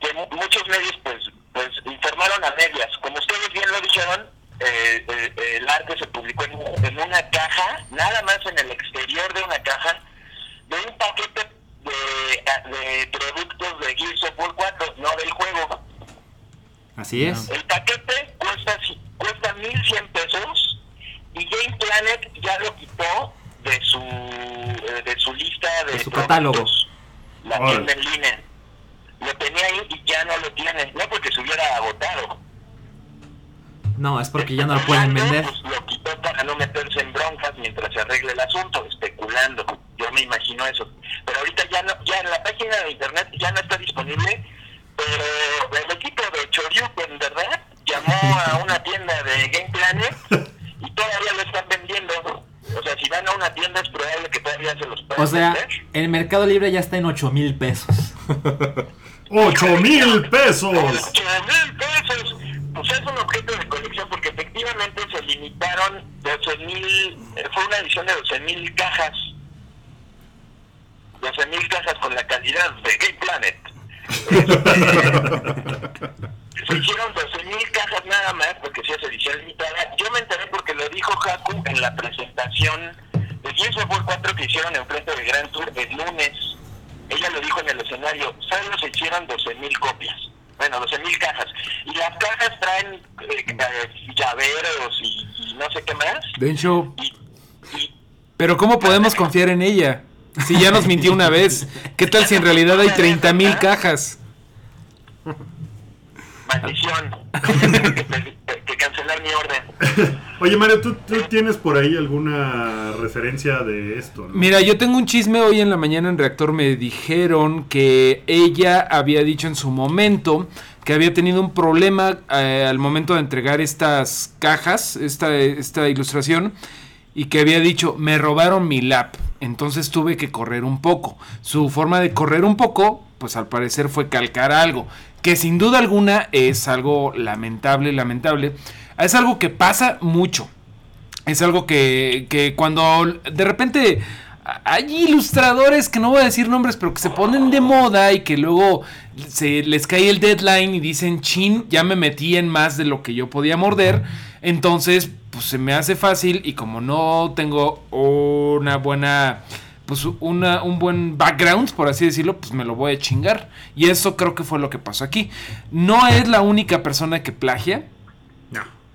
que mu- muchos medios pues pues informaron a medias. Como ustedes bien lo dijeron, eh, eh, el arte se publicó en una caja, nada más en el exterior de una caja, de un paquete de, de productos de Gears of War 4, no del juego. Así es. El paquete cuesta, cuesta 1100 pesos y Game Planet ya lo quitó de su eh, de su lista de, De su catálogo. La tienda en línea. Lo tenía ahí y ya no lo tiene. No porque se hubiera agotado. No, es porque ya no lo pueden vender. Pues lo quitó para no meterse en broncas mientras se arregle el asunto, especulando. Yo me imagino eso. Pero ahorita ya no, ya en la página de internet ya no está disponible. Pero el equipo de Choryuken, ¿verdad? Llamó a una tienda de Game Planet y todavía lo están vendiendo. O sea, si van a una tienda es probable que todavía se los puedan O sea, vender. el Mercado Libre ya está en 8 mil pesos. ¡Ocho mil pesos! 8 mil pesos. Pues es un objeto de colección porque efectivamente se limitaron 12 mil, fue una edición de 12 mil cajas. 12 mil cajas con la calidad de Game Planet. Se hicieron 12 mil cajas nada más porque si es edición limitada. Yo me enteré porque lo dijo Haku en la presentación de Gears of War 4 que hicieron en frente de Grand Tour el lunes. Ella lo dijo en el escenario, solo se hicieron 12 mil copias. Bueno, 12 mil cajas. Y las cajas traen eh, eh, llaveros y, y no sé qué y pero ¿cómo podemos confiar en ella? Si ya nos mintió una vez. ¿Qué tal si en realidad hay 30 mil cajas? maldición. que cancelar mi orden. Oye, Mario, ¿tú, tú tienes por ahí alguna referencia de esto? ¿no? Mira, yo tengo un chisme hoy en la mañana en Reactor. Me dijeron que ella había dicho en su momento que había tenido un problema eh, al momento de entregar estas cajas, esta, esta ilustración, y que había dicho, me robaron mi lap, entonces tuve que correr un poco. Su forma de correr un poco, pues al parecer fue calcar algo, que sin duda alguna es algo lamentable, lamentable. Es algo que pasa mucho. Es algo que, que cuando de repente hay ilustradores que no voy a decir nombres, pero que se ponen de moda y que luego se les cae el deadline y dicen, chin, ya me metí en más de lo que yo podía morder. Entonces, pues se me hace fácil y como no tengo una buena, pues una, un buen background, por así decirlo, pues me lo voy a chingar. Y eso creo que fue lo que pasó aquí. No es la única persona que plagia.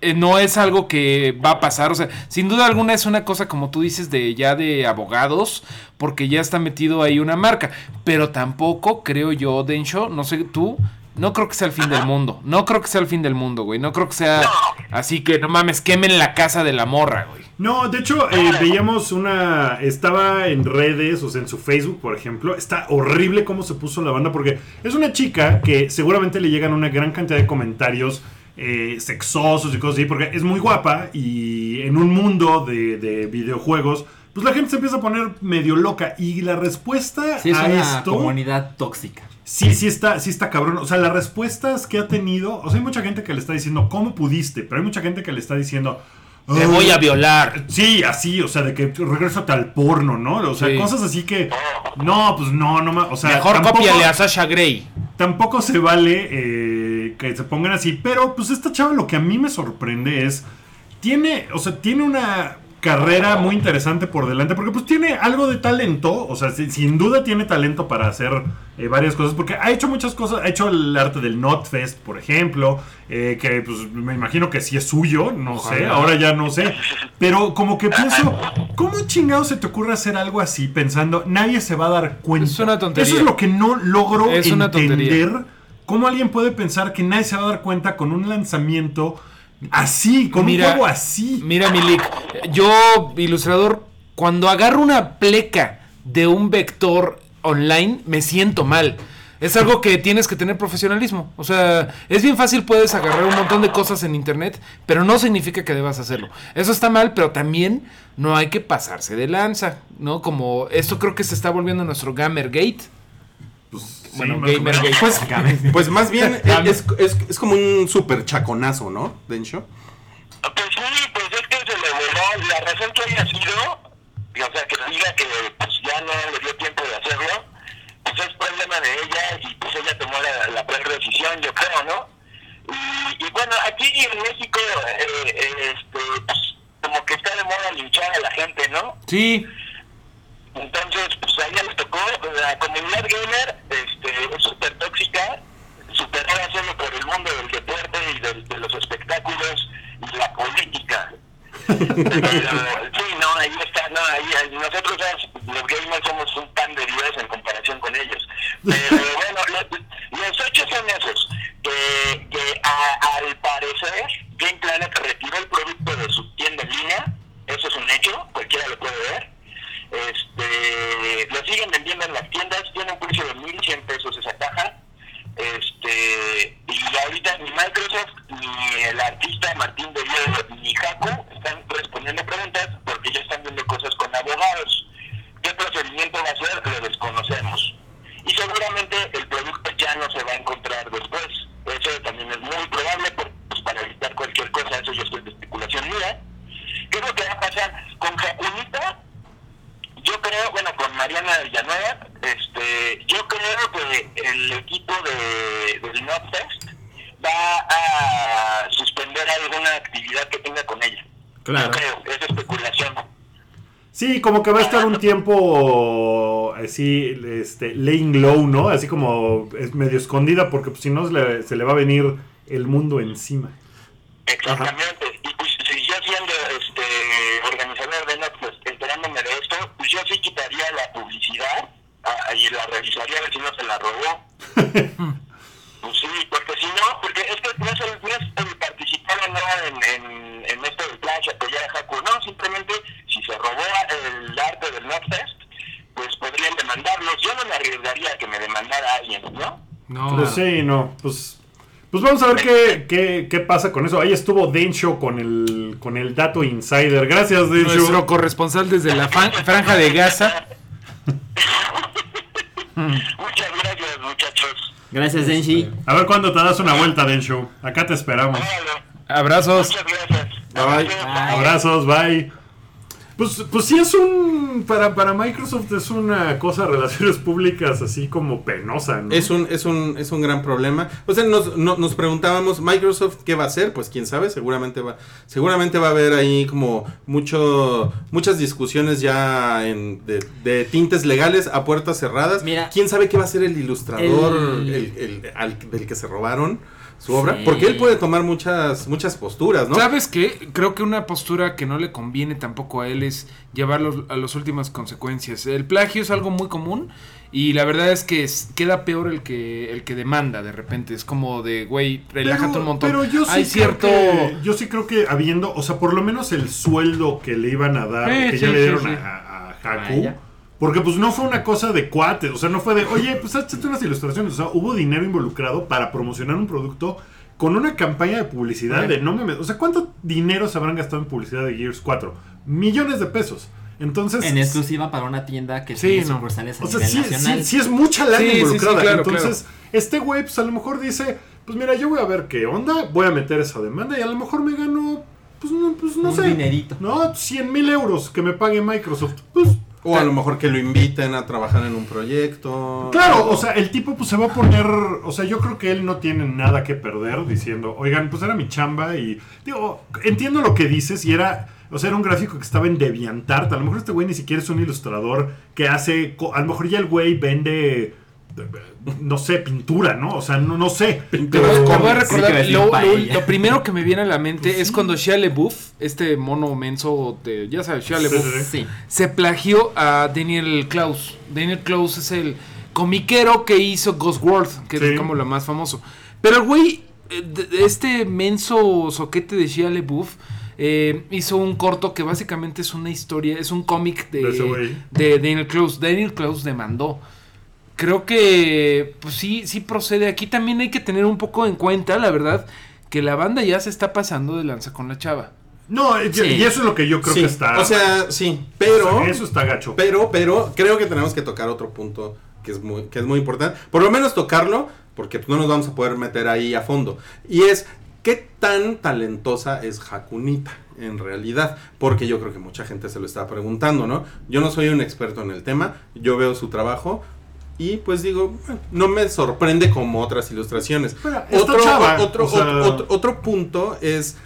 Eh, no es algo que va a pasar. O sea, sin duda alguna es una cosa, como tú dices, de ya de abogados, porque ya está metido ahí una marca. Pero tampoco creo yo, Densho, no sé tú, no creo que sea el fin del mundo. No creo que sea el fin del mundo, güey. No creo que sea así que no mames, quemen la casa de la morra, güey. No, de hecho, eh, veíamos una. Estaba en redes, o sea, en su Facebook, por ejemplo. Está horrible cómo se puso la banda, porque es una chica que seguramente le llegan una gran cantidad de comentarios eh, sexosos y cosas así, porque es muy guapa y en un mundo de, de videojuegos, pues la gente se empieza a poner medio loca. Y la respuesta Sí, es a una esto. comunidad tóxica. Sí, sí está, sí está cabrón. O sea, las respuestas que ha tenido. O sea, hay mucha gente que le está diciendo, ¿cómo pudiste? Pero hay mucha gente que le está diciendo. Te "Ay, voy a violar. Sí, así, o sea, de que regrésate al porno, ¿no? O sea, Sí. cosas así que. No, pues no, no ma- O sea, Mejor tampoco, cópiale a Sasha Grey. tampoco se vale eh, que se pongan así. Pero, pues, esta chava lo que a mí me sorprende es. Tiene, o sea, tiene una carrera muy interesante por delante. Porque, pues, tiene algo de talento. O sea, sin duda tiene talento para hacer eh, varias cosas. Porque ha hecho muchas cosas. Ha hecho el arte del Notfest, por ejemplo. eh, que, pues, me imagino que sí es suyo. No sé. Ahora ya no sé. Pero, como que pienso. ¿Cómo chingado se te ocurre hacer algo así pensando nadie se va a dar cuenta? Es una tontería. Eso es lo que no logro Es una entender. tontería. ¿Cómo alguien puede pensar que nadie se va a dar cuenta con un lanzamiento así, con Mira, un juego así? Mira, Milik, yo, ilustrador, cuando agarro una pleca de un vector online, me siento mal. Es algo que tienes que tener profesionalismo. O sea, es bien fácil, puedes agarrar un montón de cosas en internet, pero no significa que debas hacerlo. Eso está mal, pero también no hay que pasarse de lanza, ¿no? Como esto creo que se está volviendo nuestro Gamergate. Sí, Bueno, más o Gamergate. menos. Pues, pues más bien es, es- es como un super chaconazo, ¿no? Densho. Pues sí, pues es que se le voló. La razón que haya sido, o sea, que diga que pues ya no le dio tiempo de hacerlo, pues es problema de ella y pues ella tomó la, la peor decisión, yo creo, ¿no? Y, y bueno, aquí en México, eh, eh, este, pues como que está de moda linchar a la gente, ¿no? Sí, Entonces, pues a ella le tocó, la comunidad gamer este, es súper tóxica, superó hacerlo por el mundo del deporte y del- de los espectáculos y la política. Pero, sí, no, ahí está, no, ahí, nosotros los gamers somos un pan de Dios en comparación con ellos. Pero bueno, lo- los hechos son esos, que, que a- al parecer Game Planet retiró el producto de su tienda en línea, eso es un hecho, cualquiera lo puede ver. Este, lo siguen vendiendo en las tiendas, tiene un precio de 1.100 pesos esa caja. Este, y ahorita ni Microsoft, ni el artista Martín de Diego, ni Jaco están respondiendo preguntas porque ya están viendo cosas con abogados. ¿Qué procedimiento va a ser? Lo desconocemos. Y seguramente el producto ya no se va a encontrar después. Eso también es muy probable por- pues, para evitar cualquier cosa, eso ya es de especulación mía. ¿Qué es lo que va a pasar con Jacunita? Yo creo, bueno, con Mariana Villanueva, este, yo creo que el equipo de, del Notfest va a suspender alguna actividad que tenga con ella. Claro. Yo creo, es especulación. Sí, como que va a estar un tiempo así, este, laying low, ¿no? Así como es medio escondida porque pues, si no se le, se le va a venir el mundo encima. Exactamente. Y pues si yo siendo este organizador de Notfest, enterándome de esto, pues yo sí quitaría la publicidad ah, y la revisaría a ver si no se la robó. Pues sí, porque si no, porque es que no es el, no es el participar o no en, en, en esto del plan, apoyar a Jaco, no, simplemente si se robó el arte del Notfest, pues podrían demandarlos. Yo no me arriesgaría a que me demandara alguien, ¿no? no. Pues pues... Pues vamos a ver qué, qué, qué pasa con eso. Ahí estuvo Densho con el, con el dato insider. Gracias, Densho. Nuestro corresponsal desde la franja de Gaza. Muchas gracias, muchachos. Gracias, Denshi. A ver cuándo te das una vuelta, Densho. Acá te esperamos. Abrazos. muchas gracias. Bye. Abrazos, Abrazos, bye. Pues, pues sí es un... Para, para Microsoft es una cosa de relaciones públicas así como penosa, ¿no? Es un, es un, es un gran problema. O sea, nos, no- nos preguntábamos, Microsoft, ¿qué va a hacer? Pues quién sabe, seguramente va, seguramente va a haber ahí como mucho, muchas discusiones ya en, de, de tintes legales a puertas cerradas. Mira. ¿Quién sabe qué va a ser el ilustrador El- el- el- al- del que se robaron? Su obra, Sí. porque él puede tomar muchas muchas posturas, ¿no? ¿Sabes qué? Creo que una postura que no le conviene tampoco a él es llevarlo a las últimas consecuencias. El plagio es algo muy común y la verdad es que es- queda peor el que el que demanda de repente. Es como de, güey, relájate un montón. Pero yo sí Hay cierto... que- yo sí creo que habiendo, o sea, por lo menos el sueldo que le iban a dar, que sí, ya le dieron sí. a, a A Haku. Porque pues no fue una cosa de cuates, o sea, no fue de, oye, pues échate unas ilustraciones, o sea, hubo dinero involucrado para promocionar un producto con una campaña de publicidad de no me, o sea, ¿cuánto dinero se habrán gastado en publicidad de Gears 4? Millones de pesos. Entonces, En exclusiva para una tienda que Sí, tiene no. sucursales a o sea, nivel sí, nacional. sí- sí es mucha lana Sí, sí, sí, involucrada. claro, Entonces, este güey, pues a lo mejor dice, pues mira, yo voy a ver qué onda, voy a meter esa demanda y a lo mejor me gano, pues no, pues, no Un sé. dinerito. No, 100 mil euros que me pague Microsoft. Pues O a lo mejor que lo inviten a trabajar en un proyecto. Claro, o sea, el tipo pues se va a poner, o sea, yo creo que él no tiene nada que perder diciendo, oigan, pues era mi chamba y digo, entiendo lo que dices y era, o sea, era un gráfico que estaba en DeviantArt, a lo mejor este güey ni siquiera es un ilustrador que hace, a lo mejor ya el güey vende, no sé, pintura, ¿no? O sea, no, no sé. Te Pero- voy, a recordar, lo, lo- paella. lo primero que me viene a la mente Pues es cuando Shia LaBeouf, este mono menso, de, ya sabes, Shia Sí, LaBeouf, sí, sí. Sí. se plagió a Daniel Klaus. Daniel Klaus es el comiquero que hizo Ghost World, que Sí. es como lo más famoso. Pero el güey, eh, este menso soquete de Shia LaBeouf, eh, hizo un corto que básicamente es una historia, es un cómic de, de Daniel Klaus. Daniel Klaus demandó. Creo que, pues sí, sí procede. Aquí también hay que tener un poco en cuenta, la verdad, que la banda ya se está pasando de lanza con la chava. No, y- Sí. y eso es lo que yo creo Sí, que está... O sea, sí, o pero. sea, eso está gacho. Pero, pero, creo que tenemos que tocar otro punto que es muy, que es muy importante. Por lo menos tocarlo, porque pues, no nos vamos a poder meter ahí a fondo. Y es, ¿qué tan talentosa es Hakunita en realidad? Porque yo creo que mucha gente se lo está preguntando, ¿no? Yo no soy un experto en el tema, yo veo su trabajo. Y pues digo, bueno, no me sorprende como otras ilustraciones. Pero está Otro, chava, otro, o sea- otro, otro- otro punto es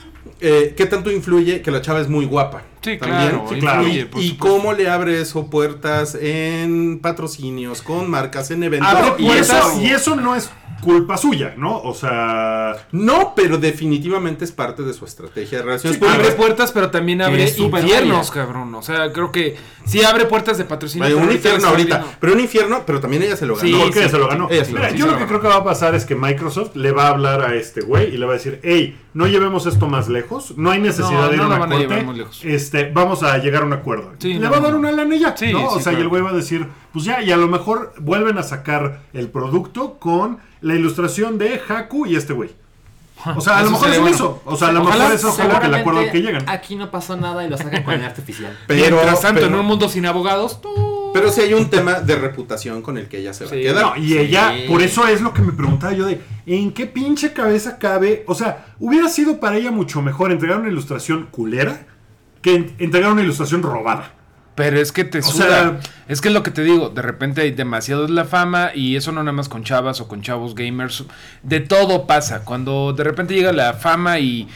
eh, qué tanto influye que la chava es muy guapa. Sí, También. claro, Sí, claro. influye, Y, por y supuesto. cómo le abre eso puertas en patrocinios, con marcas, en eventos. Abre y, eso, y eso no es culpa suya, ¿no? O sea... No, pero definitivamente es parte de su estrategia de relaciones Sí, Abre puertas, pero también abre infiernos, cabrón. O sea, creo que sí abre puertas de patrocinio. Hay pero un infierno ahorita, abriendo. pero un infierno, pero también ella se lo ganó. Sí, ¿Por qué se lo ganó? Ella Mira, yo lo que creo que va a pasar es que Microsoft le va a hablar a este güey y le va a decir, hey, no llevemos esto más lejos, no hay necesidad No, de ir no a una van a corte, llevar muy lejos. Este, vamos a llegar a un acuerdo. Sí, le no, va a dar una ya, Sí, ¿no? O sea, y el güey va a decir, pues ya, y a lo mejor vuelven a sacar el producto con la ilustración de Haku y este güey. O sea, a lo Eso mejor es bueno. eso. O sea, a lo Ojalá mejor eso es que el acuerdo al que llegan. Aquí no pasó nada y lo sacan con el arte oficial. Pero, Mientras tanto, pero, en un mundo sin abogados, tú... pero sí hay un tema de reputación con el que ella se va Sí. a quedar. No, y ella, Sí. por eso es lo que me preguntaba yo de, ¿en qué pinche cabeza cabe? O sea, hubiera sido para ella mucho mejor entregar una ilustración culera que en- entregar una ilustración robada. Pero es que te O suda. sea- es que es lo que te digo. De repente hay demasiado es la fama. Y eso no nada más con chavas o con chavos gamers. De todo pasa. Cuando de repente llega la fama y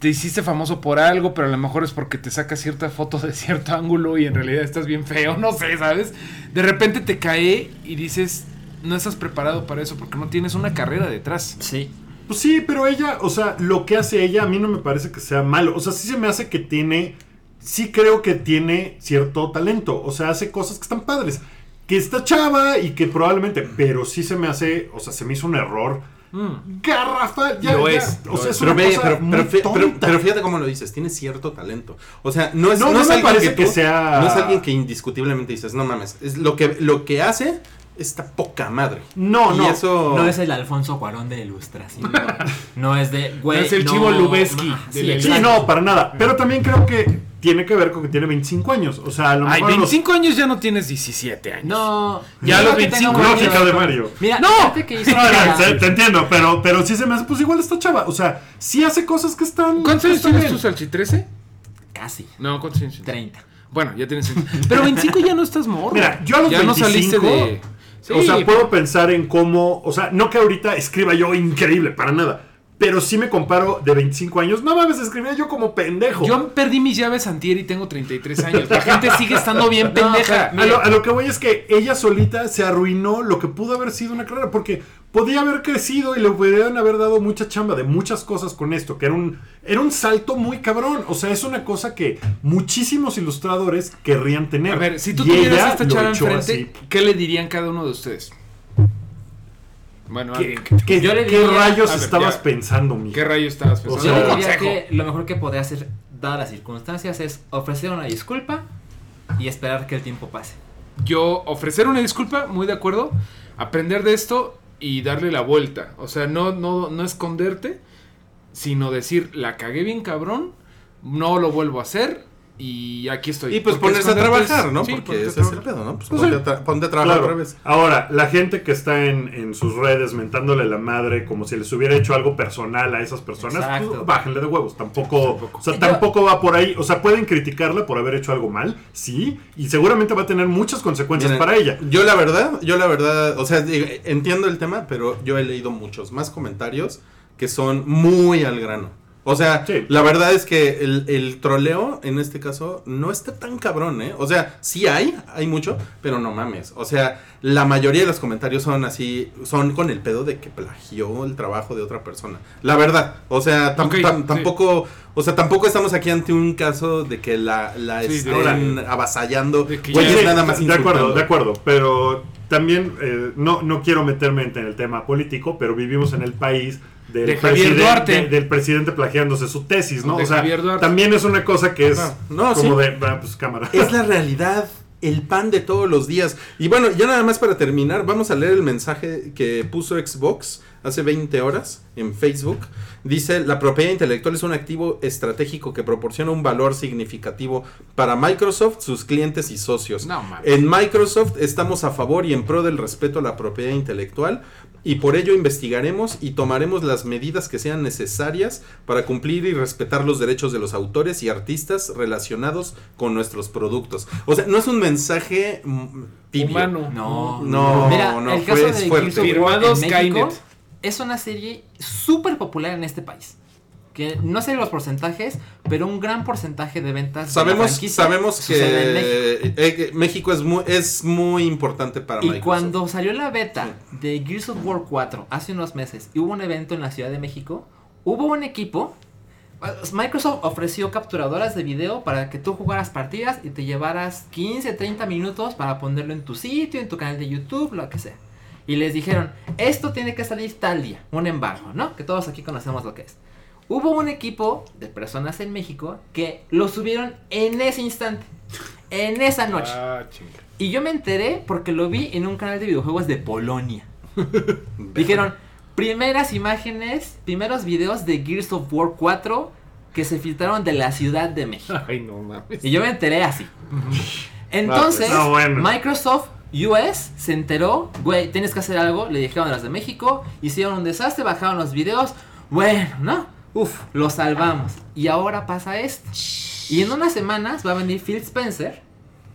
te hiciste famoso por algo. Pero a lo mejor es porque te sacas cierta foto de cierto ángulo. Y en realidad estás bien feo. No sé, ¿sabes? De repente te cae y dices. No estás preparado para eso. Porque no tienes una carrera detrás. Sí. Pues sí, pero ella, o sea, lo que hace ella a mí no me parece que sea malo. O sea, sí se me hace que tiene, sí creo que tiene cierto talento. O sea, hace cosas que están padres. Que está chava y que probablemente, pero sí se me hace, o sea, se me hizo un error. Garrafa, ya, Lo ya. es, O lo sea, es. es Pero, una ve, cosa pero, muy pero fi- pero- tonta. pero fíjate cómo lo dices, tiene cierto talento. O sea, no es, No, no no es me alguien parece que, sea- no es alguien que indiscutiblemente dices, no mames, es lo que, lo que hace está poca madre. No, y no. eso No es el Alfonso Cuarón de la ilustración. No es de, güey. No es el no, Chivo Lubeski de sí, no, para nada. Pero también creo que tiene que ver con que tiene 25 años. O sea, a lo Ay, mejor. los- 25 años ya no tienes 17 años. No. Ya los creo que 25 tenga mucho lógica de Mario. Mira, ¡No! fíjate que hizo No, no, una- te, te entiendo, pero, pero sí se me hace, pues igual está chava. O sea, sí hace cosas que están. ¿Cuántos años tienes tú, Salchi? ¿13? Casi. No, ¿cuántos años tienes? 30. Bueno, ya tienes. Pero 25 ya no estás morro. Mira, yo a los ya no 25, saliste de. Sí, o sea, puedo pensar en cómo. O sea, no que ahorita escriba yo increíble, para nada. Pero sí me comparo de 25 años. No mames, escribía yo como pendejo. Yo perdí mis llaves antier y tengo 33 años. La gente sigue estando bien pendeja. A lo, a lo que voy es que ella solita se arruinó lo que pudo haber sido una carrera, porque podía haber crecido y le pudieran haber dado mucha chamba de muchas cosas con esto, que era un, era un salto muy cabrón. O sea, es una cosa que muchísimos ilustradores querrían tener. A ver, si tú Y tuvieras esta echó enfrente. ¿qué le dirían cada uno de ustedes? Bueno, ¿Qué, alguien que- qué- Yo le qué diría- rayos ver, estabas ya. pensando, mi? ¿Qué rayo estabas pensando? O sea, Yo Un diría consejo. que lo mejor que podría hacer, dadas las circunstancias, es ofrecer una disculpa y esperar que el tiempo pase. Yo ofrecer una disculpa, muy de acuerdo, aprender de esto y darle la vuelta. O sea, no, no, no esconderte, sino decir, la cagué bien cabrón, no lo vuelvo a hacer y aquí estoy. Y pues ponerse a trabajar, es- ¿no? sí, Porque ese es el pedo, ¿no? Pues Pues ponte, sí. a tra- ponte a trabajar Claro. otra vez. Ahora, la gente que está en, en sus redes mentándole la madre como si les hubiera hecho algo personal a esas personas, pues, bájenle de huevos. Tampoco, Tampoco. O sea, Yo- tampoco va por ahí. O sea, pueden criticarla por haber hecho algo mal, sí, y seguramente va a tener muchas consecuencias Miren, para ella. Yo la verdad, yo la verdad, o sea, digo, entiendo el tema, pero yo he leído muchos más comentarios que son muy al grano. O sea, Sí. la verdad es que el, el troleo en este caso no está tan cabrón, ¿eh? O sea, sí hay, hay mucho, pero no mames. O sea, la mayoría de los comentarios son así, son con el pedo de que plagió el trabajo de otra persona. La verdad, o sea, tam- Ok, tam- sí. tampoco, o sea, tampoco estamos aquí ante un caso de que la, la Sí, estén avasallando. güeyes ya- Sí, nada más de acuerdo, de acuerdo, pero también eh, no, no quiero meterme en el tema político, pero vivimos en el país del, De Javier presidente, Duarte. del presidente plagiándose su tesis, ¿no? De o sea, Javier Duarte. también es una cosa que es No, no, como sí. de, ah, pues cámara. Es la realidad, el pan de todos los días. Y bueno, ya nada más para terminar, vamos a leer el mensaje que puso Xbox hace 20 horas en Facebook. Dice, la propiedad intelectual es un activo estratégico que proporciona un valor significativo para Microsoft, sus clientes y socios. No. En Microsoft estamos a favor y en pro del respeto a la propiedad intelectual y por ello investigaremos y tomaremos las medidas que sean necesarias para cumplir y respetar los derechos de los autores y artistas relacionados con nuestros productos. O sea, no es un mensaje mm, tibio. Humano. No, No, Mira, no, el fue- caso es de fuerte. Firmados Skynet. es una serie súper popular en este país. Que no sé los porcentajes, pero un gran porcentaje de ventas. de Sabemos, franquicia sabemos en México. que eh, que México es muy, es muy importante para Y Microsoft. cuando salió la beta de Gears of War 4 hace unos meses y hubo un evento en la Ciudad de México, hubo un equipo. Microsoft ofreció capturadoras de video para que tú jugaras partidas y te llevaras 15, 30 minutos para ponerlo en tu sitio, en tu canal de YouTube, lo que sea. Y les dijeron, esto tiene que salir tal día, un embargo, ¿no? Que todos aquí conocemos lo que es. Hubo un equipo de personas en México que lo subieron en ese instante, en esa noche. Ah, chinga. Y yo me enteré porque lo vi en un canal de videojuegos de Polonia. Dijeron, primeras imágenes, primeros videos de Gears of War 4 que se filtraron de la Ciudad de México. Ay, no mames. Y yo me enteré así. Entonces, bueno. Microsoft US se enteró, güey, tienes que hacer algo, le dijeron a las de México, hicieron un desastre, bajaron los videos, bueno, ¿no? Uf, lo salvamos. Y ahora pasa esto. Y en unas semanas va a venir Phil Spencer,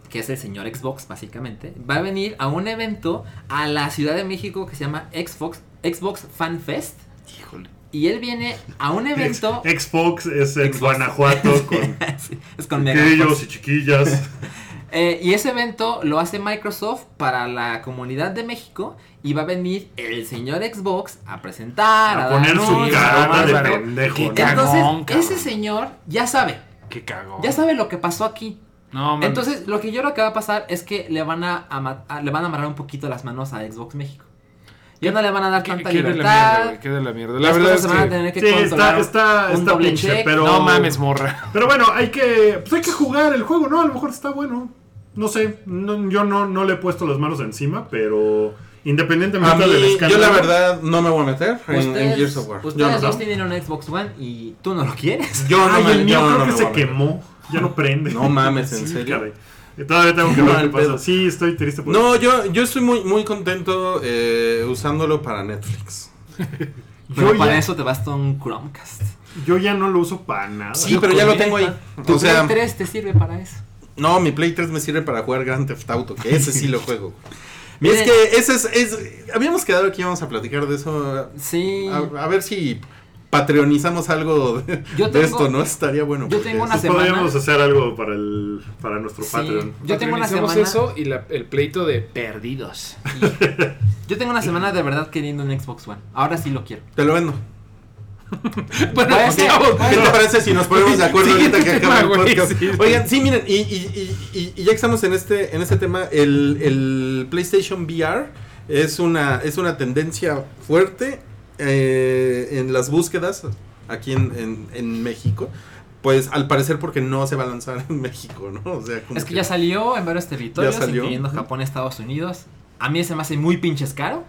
que es el señor Xbox básicamente, va a venir a un evento a la Ciudad de México que se llama Xbox, Xbox Fan Fest. Híjole. Y él viene a un evento... Xbox es en Xbox. Guanajuato con Sí, es con chiquillos y chiquillas. Eh, y ese evento lo hace Microsoft para la comunidad de México y va a venir el señor Xbox a presentar, a, A dar poner su anuncios, carota a de pendejo. Qué ¿no? cagón, Entonces, cabrón. ese señor ya sabe, Qué cagón. ya sabe lo que pasó aquí. No, mames. Entonces, lo que yo creo que va a pasar es que le van a, a- le van a amarrar un poquito las manos a Xbox México. Ya no le van a dar ¿Qué- tanta qué de la libertad. mierda? ¿Qué de la mierda? La verdad es se van a que... tener que Sí, está, está, un está doble pinche, check. pero... No mames, morra. Pero bueno, hay que, pues hay que jugar el juego, ¿no? A lo mejor está bueno. No sé, no- yo no, no le he puesto las manos encima, pero independientemente mí, del yo escándalo... la verdad no me voy a meter en, en Gears of War. Yo ustedes no, dos tienen un Xbox One y tú no lo quieres. yo no Ay, me- el mío yo creo no que me se quemó. Ya no prende. No mames, ¿en Sí, serio? caray. Todavía tengo que ver Mal qué pasa. Sí, estoy triste por No, eso. yo, yo estoy muy, muy contento eh, usándolo para Netflix. Pero Yo para ya, eso te basta un Chromecast. yo ya no lo uso para nada. Sí, pero ya lo tengo ahí. Tu O sea, Play 3 te sirve para eso. No, mi Play 3 me sirve para jugar Grand Theft Auto, que ese sí lo juego. Y es que ese es, es- Habíamos quedado que íbamos a platicar de eso. Sí. A, a ver si patreonizamos algo de, Yo de tengo- esto, ¿no? Estaría bueno. yo tengo una Pues semana- podríamos hacer algo para el para nuestro Sí. Patreon. Yo tengo una semana. eso y la- el pleito de perdidos. Yo tengo una semana de verdad queriendo un Xbox One. Ahora sí lo quiero. Te lo vendo. Bueno, chavos, puede ¿Qué te parece si nos ponemos de acuerdo Siguiente ahorita que acaba el podcast? sí. Oigan, sí, miren, y, y- y- y- y ya que estamos en este, en este tema, el, el PlayStation VR es una, es una tendencia fuerte eh, en las búsquedas aquí en, en- en México. Pues al parecer porque no se va a lanzar en México, ¿no? O sea, como Es que ya salió en varios territorios, Ya salió. incluyendo. Japón, Estados Unidos. A mí se me hace muy pinches caro,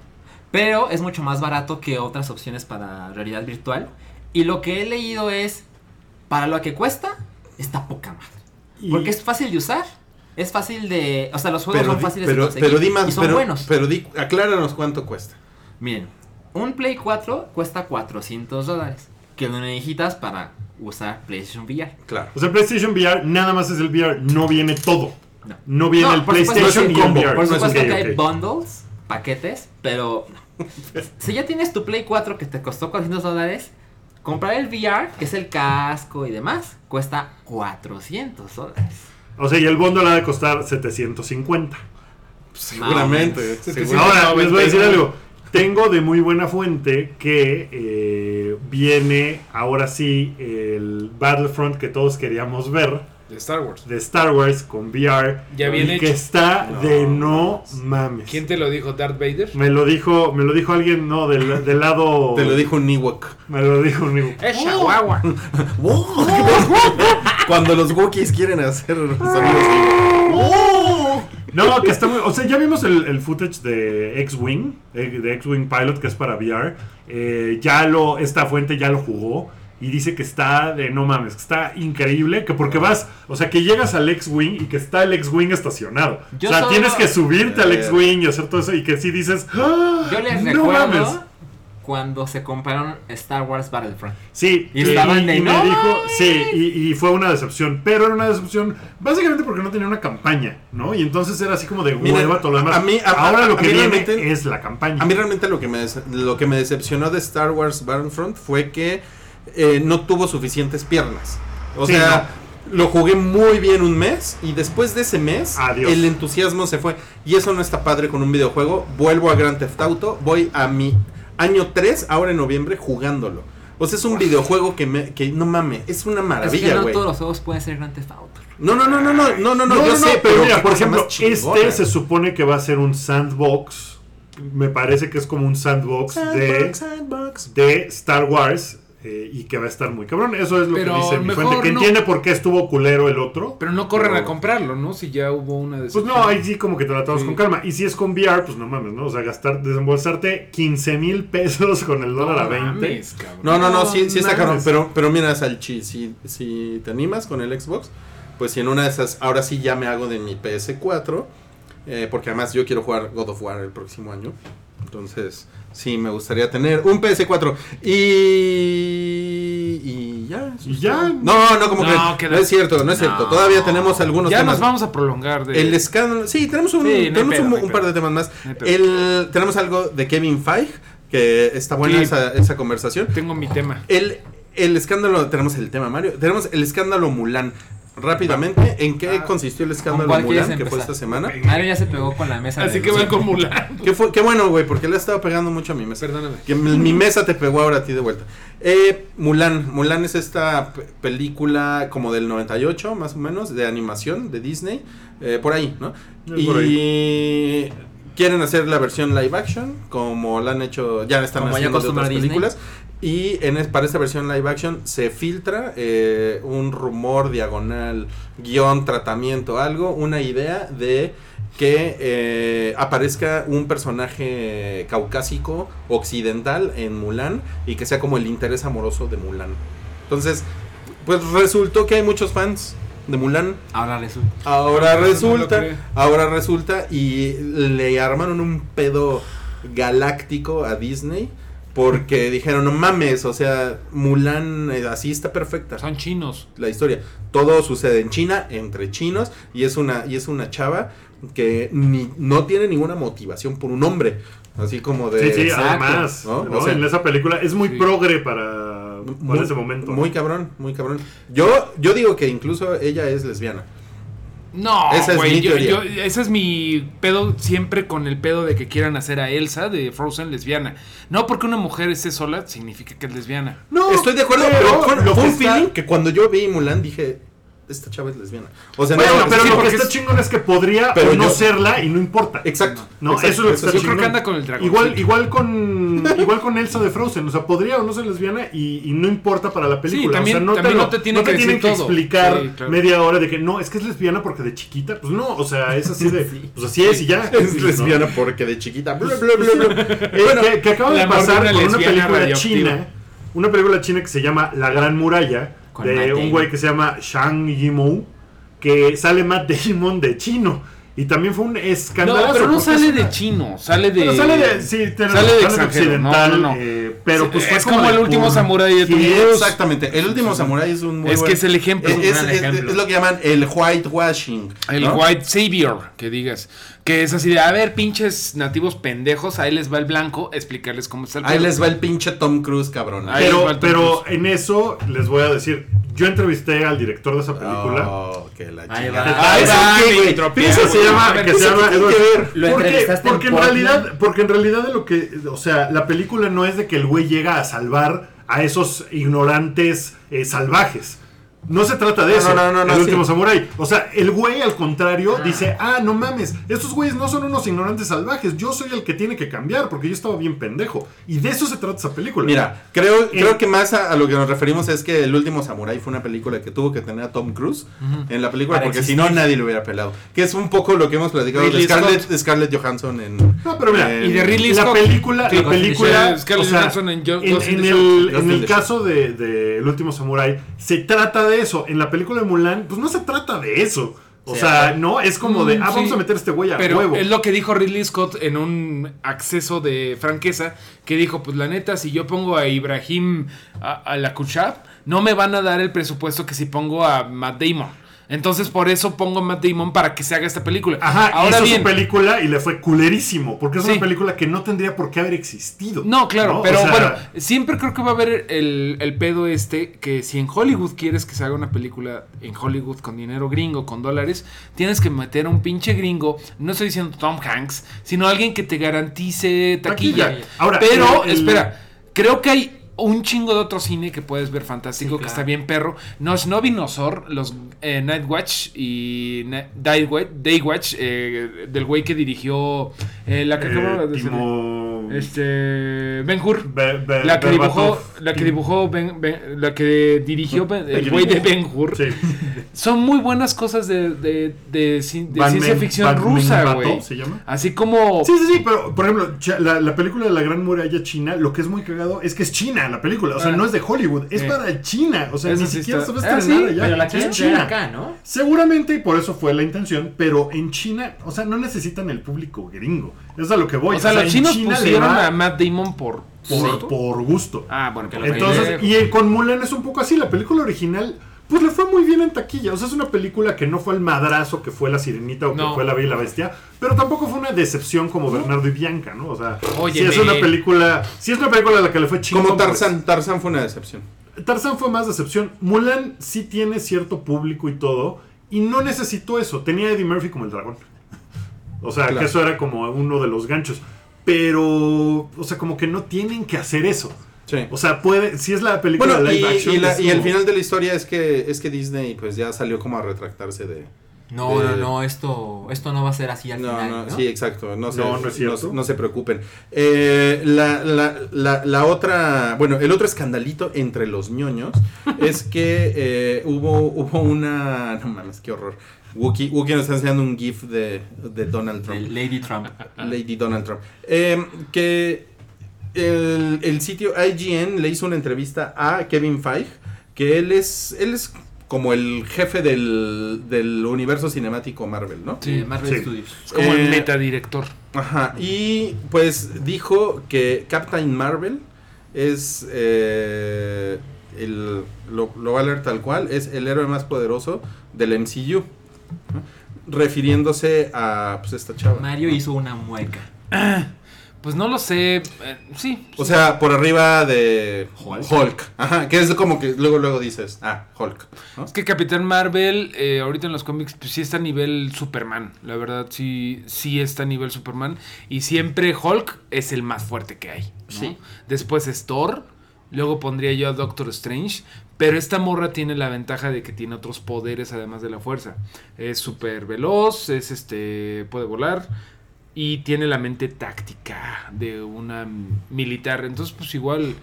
pero es mucho más barato que otras opciones para realidad virtual. Y lo que he leído es, para lo que cuesta, está poca madre. Y- Porque es fácil de usar, es fácil de... O sea, los juegos son di- fáciles pero, de conseguir pero di más, y son pero, buenos. pero di, acláranos cuánto cuesta. Miren, un Play 4 cuesta 400 dólares, que lo necesitas para usar PlayStation VR. Claro. O sea, PlayStation VR nada más es el VR, no viene todo. No. No viene No, el PlayStation y el combo, VR. Por supuesto Ok, que hay ok. bundles, paquetes, pero si ya tienes tu Play 4 que te costó 400 dólares, comprar el VR, que es el casco y demás, cuesta 400 dólares. O sea, y el bundle ha de costar 750. Seguramente. Sí, seguramente. Ahora, les voy a decir 99. algo. Tengo de muy buena fuente que eh, viene ahora sí el Battlefront que todos queríamos ver De Star Wars. de Star Wars con VR. Ya viene y que está No de no mames. ¿Quién te lo dijo? ¿Darth Vader? Me lo dijo, me lo dijo alguien, no, del, del lado. Te lo dijo un Ewok. Me lo dijo un amigo. Es Chihuahua. Cuando los Wookiees quieren hacer sonidos. No, que está muy. O sea, ya vimos el, el footage de X-Wing, eh, de X-Wing Pilot, que es para VR. Eh, ya lo. Esta fuente ya lo jugó. Y dice que está de no mames, que está increíble. Que porque vas. O sea, que llegas al X-Wing y que está el X-Wing estacionado. Yo o sea, solo- tienes que subirte al Eh. X-Wing y hacer todo eso. Y que sí dices. "Ah, Yo les no recuerdo mames". cuando se compraron Star Wars Battlefront. Sí, Y estaban de, y me "No dijo, sí, y, y fue una decepción, pero era una decepción básicamente porque no tenía una campaña, ¿no? Y entonces era así como de Miren, hueva todo lo demás. a mí- a- Ahora a- lo a que mí viene realmente- es la campaña. A mí realmente lo que me, lo que me decepcionó de Star Wars Battlefront fue que eh, no tuvo suficientes piernas. O Sí, sea, lo jugué muy bien un mes y después de ese mes Adiós. el entusiasmo se fue. Y eso no está padre con un videojuego. Vuelvo a Grand Theft Auto, voy a mi año 3, ahora en noviembre, jugándolo. O sea, es un videojuego que, me, que no mames, es una es que maravilla, no güey. todos los juegos pueden ser Grand Theft Auto. No, no, no, no, no, no, no, no, yo sé, pero mira, por ejemplo, más chingona. este se supone que va a ser un sandbox. Me parece que es como un sandbox, de, Sandbox, sandbox. de Star Wars. Eh, y que va a estar muy cabrón. Eso es lo Pero que dice mi fuente. Que no. entiende por qué estuvo culero el otro. Pero no corren Pero- a comprarlo, ¿no? Si ya hubo una de Pues no, ahí sí como que tratamos Sí. con calma. Y si es con VR, pues no mames, ¿no? O sea, gastar, desembolsarte 15 mil pesos con el dólar a 20. No, no, no, sí, sí está cabrón. Pero, pero mira, Salchi, si, si te animas con el Xbox, pues si en una de esas, ahora sí ya me hago de mi PS4. eh, porque además yo quiero jugar God of War el próximo año. Entonces, sí, me gustaría tener un PS4. Y. Y ya. Y ya. No, no, como No, que. queda- No es cierto, no es cierto. Todavía tenemos algunos Ya temas. nos vamos a prolongar de... El escándalo. Sí, tenemos un, Sí, no hay tenemos pedo, un, no hay un par de temas más. El, tenemos algo de Kevin Feige, que está buena Sí. esa, esa conversación. Tengo mi tema. El, el escándalo, tenemos el tema Mario, tenemos el escándalo Mulan. Rápidamente, ¿en qué consistió el escándalo quieres Mulan que fue esta semana? Mario ya se pegó con la mesa. Así de- que van con Mulan. ¿Qué, fue, qué bueno, güey, porque le ha estado pegando mucho a mi mesa. Perdóname. Que mi, mesa te pegó ahora a ti de vuelta. Eh, Mulan. Mulan es esta pe- película como del 98, más o menos, de animación de Disney. eh, por ahí, ¿no? Por y quieren hacer la versión live action, como la han hecho, ya están Como ya haciendo de acostumbra otras Disney. películas. Y en para esta versión live action se filtra eh, un rumor diagonal, guion, tratamiento, algo, una idea de que eh, aparezca un personaje caucásico occidental en Mulan y que sea como el interés amoroso de Mulan. Entonces, pues resultó que hay muchos fans de Mulan. Ahora resulta. Ahora no resulta, ahora resulta y le armaron un pedo galáctico a Disney porque dijeron, no mames, o sea, Mulan eh, así está perfecta Son chinos. la historia. Todo sucede en China, entre chinos, y es una, y es una chava que ni, no tiene ninguna motivación por un hombre. Así como de. Sí, sí, Exacto, además, ¿no? ¿no? O sea, en esa película es muy sí. progre para para ese momento. Muy cabrón, muy cabrón. Yo, yo digo que incluso ella es lesbiana. No, Esa es güey, mi yo- yo- ese es mi pedo siempre con el pedo de que quieran hacer a Elsa de Frozen lesbiana. No porque una mujer esté sola significa que es lesbiana. No, Estoy de acuerdo, pero pero, fue, lo fue que un feeling que cuando yo vi Mulan dije, esta chava es lesbiana. O sea, Bueno, no, pero sí, lo que está es- chingón es que podría Pero o no yo- serla y no importa. Exacto. No, exacto, eso es lo que está Yo creo que anda con el dragón. Igual, igual con igual con Elsa de Frozen, o sea, podría o no ser lesbiana y, y no importa para la película. también- o sea, no también te, lo- no te tienen no te que tienen decir que todo. explicar Sí, claro. media hora de que no, es que es lesbiana porque de chiquita, pues no, o sea, es así de, pues así es y ya. Es lesbiana porque de chiquita. bla, bla, bla, bla. Eh, que, que acaba de pasar una con una película china, una película china que se llama La Gran Muralla, Con de un güey que se llama Shang Yimou, que sale Matt Damon de chino. Y también fue un escándalo. No, pero no sale de chino, sale de. Pero sale de, sí, tiene sale de extranjero. No, occidental, no, no. eh, pero pues fue es como el último samurái de Tom Cruise. Exactamente. El último samurái es un muy Es que buen- es el ejemplo, Es, un es- gran es- ejemplo. es lo que llaman el whitewashing. El ¿no? White Savior, que digas. Que es así de, a ver, pinches nativos pendejos, ahí les va el blanco, explicarles cómo está el Ahí les va el pinche Tom Cruise, cabrón. Ahí les va Pero, Tom pero Cruise. en eso les voy a decir, yo entrevisté al director de esa película. Oh, que la Ahí chingada. va. Ahí ¿Eso va, qué, güey? llama, ver, que ¿eso se llama porque, entrevistaste en porque en Portland? realidad, porque en realidad de lo que, o sea, la película no es de que el güey llega a salvar a esos ignorantes eh, salvajes. No se trata de No, eso. no, no, no, el sí. último samurái. O sea, el güey al contrario dice, ah, no mames, estos güeyes no son unos ignorantes salvajes. Yo soy el que tiene que cambiar porque yo estaba bien pendejo. Y de eso se trata esa película. Mira, creo, Eh, creo que más a, a lo que nos referimos es que El último Samurai fue una película que tuvo que tener a Tom Cruise en la película, Para porque si no nadie lo hubiera pelado. Que es un poco lo que hemos platicado de Scarlett. Scarlett Johansson en. No, pero mira, en- y de Ridley la Scott. película, Sí, la película, Scarlett o sea, Johansson en en, en el, caso de, de El último Samurai, se trata de eso. En la película de Mulan, pues no se trata de eso. O Sí, sea, ajá. no, es como de, Mm, ah, vamos a meter a este güey a Pero huevo. es lo que dijo Ridley Scott en un acceso de franqueza, que dijo, pues la neta, si yo pongo a Ibrahim a, a la Kuchab, no me van a dar el presupuesto que si pongo a Matt Damon. Entonces por eso pongo a Matt Damon para que se haga esta película. Ajá, Ahora hizo bien, su película y le fue culerísimo. Porque es Sí. una película que no tendría por qué haber existido. No, claro, ¿no? pero O sea, bueno, siempre creo que va a haber el, el pedo este, que si en Hollywood quieres que se haga una película en Hollywood con dinero gringo, con dólares, tienes que meter a un pinche gringo, no estoy diciendo Tom Hanks, sino alguien que te garantice taquilla. Taquilla. Ahora, pero, el- el- espera, creo que hay un chingo de otro cine que puedes ver fantástico, Sí, que claro. está bien perro. No es Novinosor, los eh, Night Watch y Na- Day Watch, Day Watch eh, del güey que dirigió eh, la que eh, acabo de decir. Este. Ben Hur. Be- Be- La que dibujó, la que dibujó Ben- Ben- la que dirigió el que güey de. Ben Hur. Sí. Son muy buenas cosas de, de, de, ci- de Van ciencia ficción rusa, güey. Así como. Sí, sí, sí, pero por ejemplo, la, la película de la Gran Muralla China, lo que es muy cagado es que es China la película, o sea, Ah. no es de Hollywood, es para China, o sea, Eso ni sí siquiera a Ah, estrenar sí, allá, Pero la es China. acá, ¿no? Seguramente y por eso fue la intención, pero en China, o sea, no necesitan el público gringo, es a lo que voy. o sea, los en chinos China le pusieron a Matt Damon por. por, Sí. por gusto. Ah, bueno, que lo Entonces, y con Mulan es un poco así, la película original, pues le fue muy bien en taquilla. O sea, es una película que no fue el madrazo que fue La Sirenita o que No. fue La Bella y la Bestia, pero tampoco fue una decepción como Bernardo y Bianca, ¿no? O sea, Oye, sí es una película, sí es una película a la que le fue chingón. Como pues. Tarzan. Tarzan fue una decepción. Tarzan fue más decepción. Mulan sí tiene cierto público y todo, y no necesitó eso. Tenía a Eddie Murphy como el dragón. O sea, Claro. que eso era como uno de los ganchos. Pero, o sea, como que no tienen que hacer eso. Sí. O sea, puede, si es la película Bueno, de y, live action. y la- y el final de la historia es que es que Disney pues ya salió como a retractarse de... No, de- no, no, esto, esto no va a ser así al No, final. no, ¿no? sí, exacto. No, se, No, no es cierto. no se preocupen. Eh, la, la, la, la otra, bueno, el otro escandalito entre los ñoños es que eh, hubo, hubo una. No mames, qué horror. Wookie, Wookie nos está enseñando un GIF de, de Donald Trump. El Lady Trump. Lady Donald Trump. Eh, que el, el sitio IGN le hizo una entrevista a Kevin Feige, que él es, él es como el jefe del, del universo cinemático Marvel, ¿no? Sí, Marvel Sí. Studios. Es como el Eh, metadirector. Ajá, y pues dijo que Captain Marvel es eh, el, lo, lo va a leer tal cual, es el héroe más poderoso del MCU, ¿no? refiriéndose a pues esta chava. Mario hizo una mueca. Pues no lo sé. eh, sí. O sea, por arriba de Hulk. Hulk. Ajá, que es como que luego luego dices, ah, Hulk. ¿no? Es que Capitán Marvel, eh, ahorita en los cómics, pues sí está a nivel Superman. La verdad, sí, sí está a nivel Superman. Y siempre Hulk es el más fuerte que hay. ¿no? Sí. Después es Thor. Luego pondría yo a Doctor Strange. Pero esta morra tiene la ventaja de que tiene otros poderes además de la fuerza. Es súper veloz, es este. puede volar. Y tiene la mente táctica de una militar. Entonces, pues igual.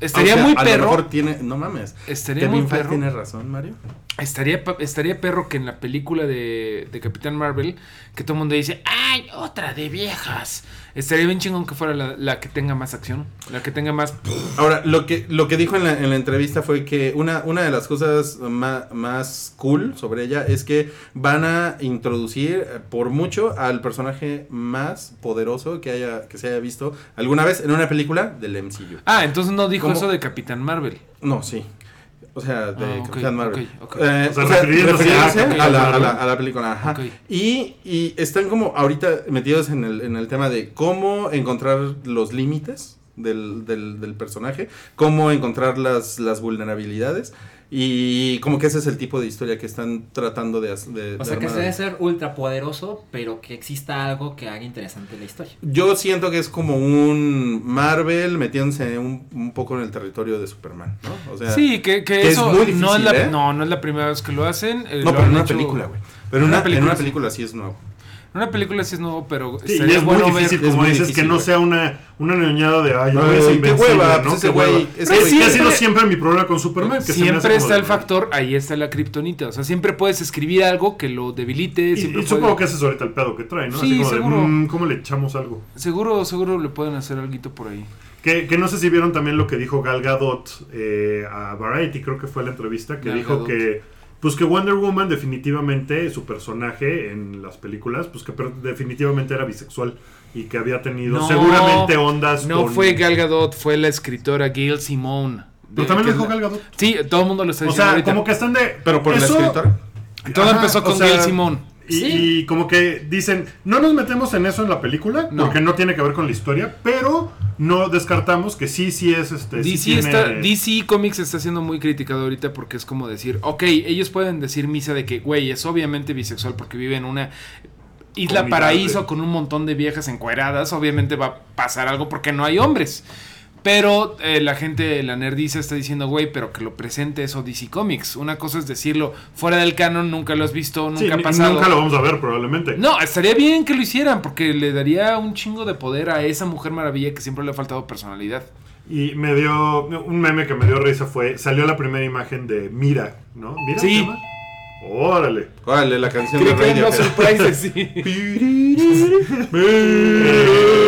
Estaría O sea, muy a lo perro. mejor tiene, no mames. Estaría Kevin muy Feige perro. tiene razón, Mario. Estaría, estaría perro que en la película de, de Capitán Marvel, que todo el mundo dice, ¡ay, otra de viejas! Estaría bien chingón que fuera la, la que tenga más acción, la que tenga más... Ahora, lo que, lo que dijo en la, en la entrevista fue que una, una de las cosas ma- más cool sobre ella es que van a introducir eh, por mucho al personaje más poderoso que haya que se haya visto alguna vez en una película del MCU. Ah, entonces no dijo ¿Cómo? eso de Capitán Marvel. No, sí. O sea, de Ah, ok, Capitán Marvel. Eh, O sea, o sea, refiriéndose refiriéndose a la, a, la, a la película. Ajá. Y, y están como ahorita metidos en el, en el tema de cómo encontrar los límites del, del, del personaje, cómo encontrar las, las vulnerabilidades. Y como que ese es el tipo de historia que están tratando de hacer. O de sea, que se debe ser ultra poderoso, pero que exista algo que haga interesante la historia. Yo siento que es como un Marvel metiéndose un, un poco en el territorio de Superman, ¿no? O sea, sí, que, que que es eso muy no, es difícil, la, ¿eh? no, no es la primera vez que lo hacen. eh, no, lo pero en una hecho- película, güey. Pero En una, una película en una sí. película sí es nuevo. Una película sí es nuevo, pero Sí, y estaría es muy bueno ver... difícil, es como muy dices, difícil, que no güey. sea una, una ñoñada de, ay, yo voy a Ay, ser qué hueva, ¿no? pues ese güey- Es güey- que ha sido siempre- siempre mi problema con Superman. Que se me Siempre está de- el factor, ahí está la kriptonita. O sea, siempre puedes escribir algo que lo debilite. Y, siempre y supongo que ese es ahorita el pedo que trae, ¿no? Sí, Así como seguro. de, "Mm, ¿cómo le echamos algo? Seguro, seguro le pueden hacer algo por ahí. Que, que no sé si vieron también lo que dijo Gal Gadot eh, a Variety, creo que fue la entrevista, que Gal dijo Gadot. que pues que Wonder Woman definitivamente, su personaje en las películas, pues que definitivamente era bisexual y que había tenido No, seguramente ondas No con- fue Gal Gadot, fue la escritora Gail Simone. Pero también lo dijo Gal Gadot. Sí, todo el mundo lo está O diciendo sea, ahorita. como que están de... Pero por eso- la escritora. Todo Ajá, empezó o con sea, Gail Simone. Y, Sí. y como que dicen, no nos metemos en eso en la película, No. porque no tiene que ver con la historia, pero no descartamos que sí, sí es este... sí DC, tiene- está, DC Comics está siendo muy criticado ahorita porque es como decir, ok, ellos pueden decir misa de que, güey, es obviamente bisexual porque vive en una isla Comunidad, paraíso con un montón de viejas encueradas, obviamente va a pasar algo porque no hay hombres. Pero eh, la gente, la nerdiza está diciendo, güey, pero que lo presente eso DC Comics. Una cosa es decirlo fuera del canon, nunca lo has visto, nunca Sí, ha pasado. nunca lo vamos a ver probablemente. No, estaría bien que lo hicieran porque le daría un chingo de poder a esa mujer maravilla que siempre le ha faltado personalidad. Y me dio, un meme que me dio risa fue, salió la primera imagen de Mira, ¿no? ¿Mira Sí. Órale. Órale, la canción de Radio. los surprises, sí.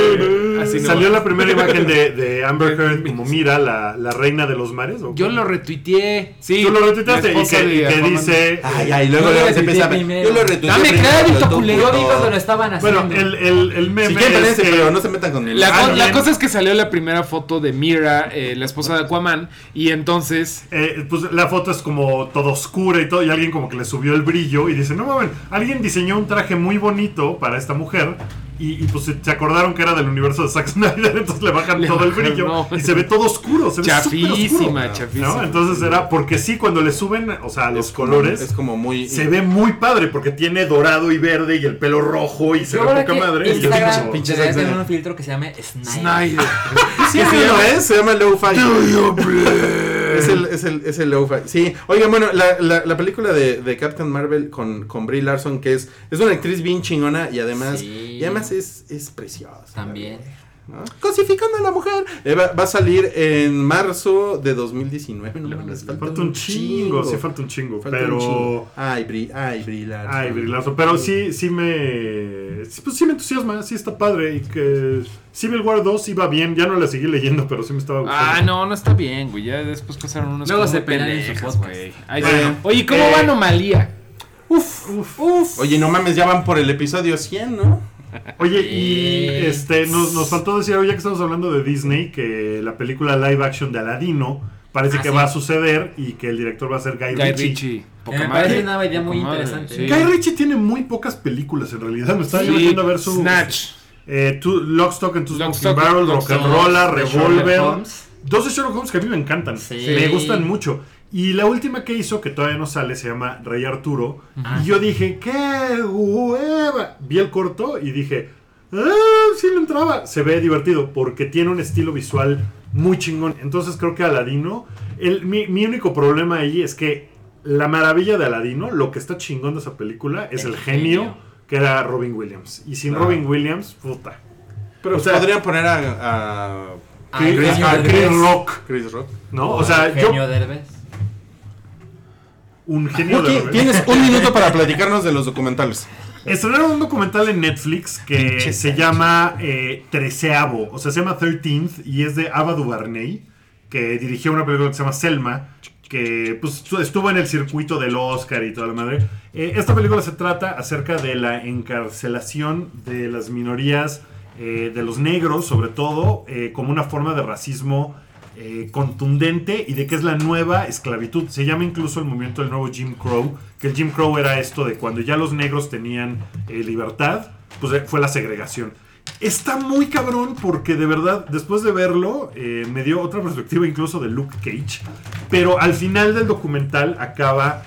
Así no salió va. la primera imagen de, de Amber Heard como Mira, la, la reina de los mares. ¿o Yo lo retuiteé. Sí, Tú lo la retuiteaste y que, y que dice... Ay, ay, luego Yo se empieza. Yo lo retuiteé Dame crédito, culero. Yo cuando lo estaban haciendo. Bueno, el, el, el meme es pero no se metan con La, co- Alguien- la cosa es que salió la primera foto de Mira, eh, la esposa de Aquaman, y entonces eh, pues la foto es como todo oscura y todo, y alguien como que le subió el brillo y dice, no mames, alguien diseñó un traje muy bonito para esta mujer y, y, pues se, se acordaron que era del universo de Zack Snyder, entonces le bajan Le todo el brillo no. y se ve todo oscuro, se ve súper oscuro, chafísima, chafísima. ¿no? Entonces era, porque sí, cuando le suben, o sea, los Es como- colores, Es como muy. se ve muy padre porque tiene dorado y verde y el pelo rojo y se ve poca madre. y yo un filtro que se llame Snyder. Snyder. Sí, sí, lo es, se llama Lo-Fi. Es el, es el, es el Lo-Fi. Sí, oigan, bueno, la, la, la película de, de Captain Marvel con, con Brie Larson, que es, es una actriz bien chingona y además, Sí. y además es, es preciosa. También. ¿no? Cosificando a la mujer. Eh, va, va a salir en marzo de 2019. No, mames, falta un chingo, sí falta un chingo, Falta pero... un chingo. Ay, Brie, ay, Brie Larson. Ay, brilazo. Pero sí, sí me. sí, Pues sí me entusiasma, sí está padre. Y que Civil War 2 iba bien. Ya no la seguí leyendo, pero sí me estaba gustando. Ah, no, no está bien, güey. Ya después pasaron unos Luego se pelean güey. Bueno, Oye, ¿cómo eh, va Anomalía? Uf, uf, uf. Oye, no mames, ya van por el episodio 100, ¿no? Oye, y Eh. este nos, nos faltó decir, hoy ya que estamos hablando de Disney, que la película live action de Aladino parece Ah, que sí. va a suceder y que el director va a ser Guy, Guy Ritchie. Ritchie. Poca me madre. parece una idea muy Poca madre, interesante. sí. Guy Ritchie tiene muy pocas películas en realidad. Me estaba Sí, a ver su. Snatch. Eh, two, Lock, Stock and Two Smoking Barrel, Rock and de Revolver. Dos de Sherlock Holmes que a mí me encantan. Sí. Me gustan mucho. Y la última que hizo, que todavía no sale, se llama Rey Arturo. Y yo dije, ¡qué hueva! Vi el corto y dije, ¡ah! Sí le entraba. Se ve divertido porque tiene un estilo visual muy chingón. Entonces creo que Aladino. El, mi, mi único problema ahí es que la maravilla de Aladino, lo que está chingón de esa película, es el, El genio, genio. que era Robin Williams. Y sin. Robin Williams, puta. Pero O sea- podrían poner a, a Ah, Chris, a Rock, Chris Rock. ¿no? O sea, yo. Genio Derbez. Un genio Wookie, de tienes un minuto para platicarnos de los documentales. Estrenaron un documental en Netflix que Pinche se llama eh, Treceavo, o sea, se llama 13th y es de Ava DuVernay, que dirigió una película que se llama Selma, que pues, estuvo en el circuito del Oscar y toda la madre. Eh, esta película se trata acerca de la encarcelación de las minorías, eh, de los negros sobre todo, eh, como una forma de racismo eh, contundente y de que es la nueva esclavitud. Se llama incluso el movimiento del nuevo Jim Crow, que el Jim Crow era esto de cuando ya los negros tenían eh, libertad, pues eh, fue la segregación. Está muy cabrón porque de verdad, después de verlo, me dio otra perspectiva incluso de Luke Cage. Pero al final del documental acaba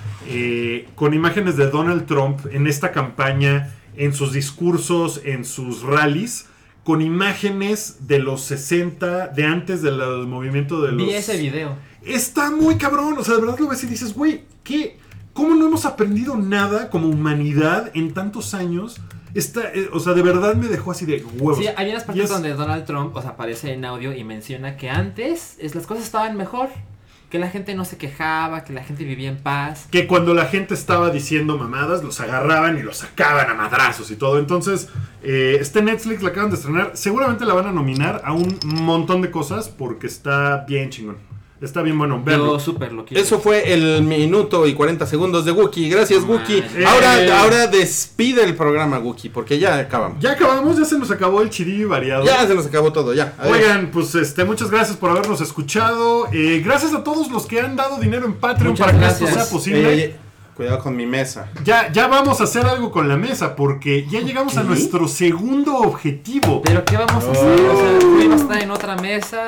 con imágenes de Donald Trump en esta campaña, en sus discursos, en sus rallies, con imágenes de los 60, de antes del movimiento de los... Vi ese video. Está muy cabrón, o sea, de verdad lo ves y dices, güey, ¿qué? ¿Cómo no hemos aprendido nada como humanidad en tantos años? Está, eh, o sea, de verdad me dejó así de huevos. Sí, hay unas partes es- donde Donald Trump, o sea, aparece en audio y menciona que antes es, las cosas estaban mejor, que la gente no se quejaba, que la gente vivía en paz. que cuando la gente estaba diciendo mamadas, los agarraban y los sacaban a madrazos y todo. Entonces, eh, este Netflix la acaban de estrenar. Seguramente la van a nominar a un montón de cosas porque está bien chingón. Está bien bueno. Verlo. Yo súper lo quiero. Eso fue el minuto y 40 segundos de Wookie. Gracias, No Wookie. Ahora, Eh. ahora despide el programa, Wookie, porque ya acabamos. Ya acabamos, ya se nos acabó el chirillo variado. Ya se nos acabó todo, ya. Adiós. Oigan, pues este, muchas gracias por habernos escuchado. Eh, gracias a todos los que han dado dinero en Patreon Muchas para que esto sea posible. Eh, cuidado con mi mesa. Ya, ya vamos a hacer algo con la mesa porque ya llegamos a nuestro segundo objetivo. Pero ¿qué vamos a hacer? O sea, Rui va a estar en otra mesa.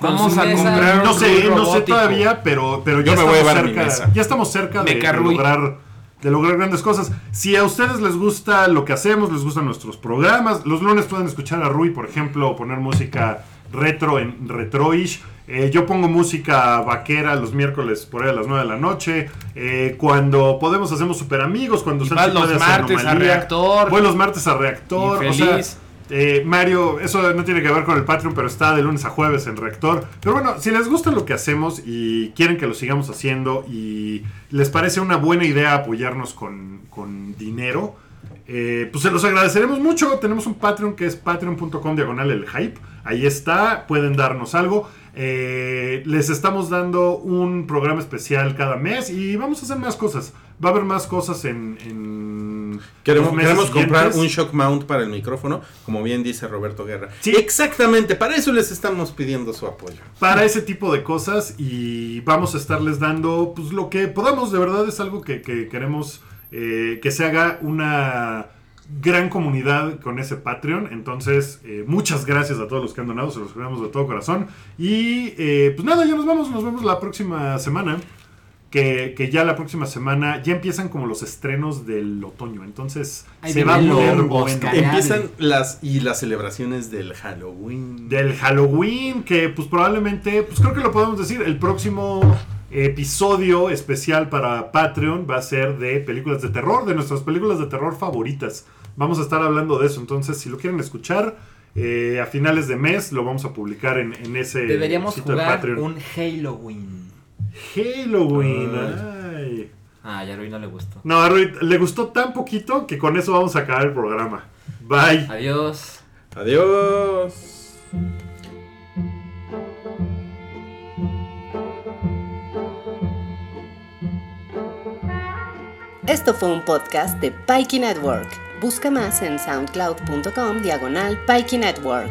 Vamos a comprar No sé, no sé todavía, pero, pero ya, Yo me voy a cerca, mesa. ya estamos cerca de, lograr de lograr grandes cosas. Si a ustedes les gusta lo que hacemos, les gustan nuestros programas, los lunes pueden escuchar a Rui, por ejemplo, o poner música retro en Retroish. Eh, yo pongo música vaquera los miércoles por ahí a las 9 de la noche. Eh, cuando podemos hacemos super amigos. Cuando vas los puede hacer martes a. Reactor. Voy los martes a Reactor. Y o sea. Eh, Mario, eso no tiene que ver con el Patreon, pero está de lunes a jueves en Reactor. Pero bueno, si les gusta lo que hacemos y quieren que lo sigamos haciendo y les parece una buena idea apoyarnos con, con dinero, eh, pues se los agradeceremos mucho. Tenemos un Patreon que es patreon.com diagonal el hype. Ahí está, pueden darnos algo. Eh, les estamos dando un programa especial cada mes y vamos a hacer más cosas. Va a haber más cosas en Queremos, los meses queremos comprar un shock mount para el micrófono, como bien dice Roberto Guerra. Sí. Exactamente, para eso les estamos pidiendo su apoyo. para ese tipo de cosas y vamos a estarles dando pues lo que podamos, de verdad es algo que, que queremos eh, que se haga una gran comunidad con ese Patreon, entonces eh, muchas gracias a todos los que han donado, se los agradecemos de todo corazón y eh, pues nada, ya nos vamos, nos vemos la próxima semana. Que, que ya la próxima semana ya empiezan como los estrenos del otoño, entonces se va a poner bueno. Empiezan las y las celebraciones del Halloween. del Halloween, que pues probablemente, pues creo que lo podemos decir, el próximo episodio especial para Patreon va a ser de películas de terror, de nuestras películas de terror favoritas. Vamos a estar hablando de eso, entonces si lo quieren escuchar, eh, a finales de mes lo vamos a publicar en, en ese Deberíamos sitio de jugar Patreon. un Halloween. Halloween. ay. Ah, ya a Rui no le gustó. No, a Rui le gustó tan poquito que con eso vamos a acabar el programa. Bye. Adiós. Adiós. Esto fue un podcast de Pikey Network. Busca más en soundcloud.com diagonal Pikey Network.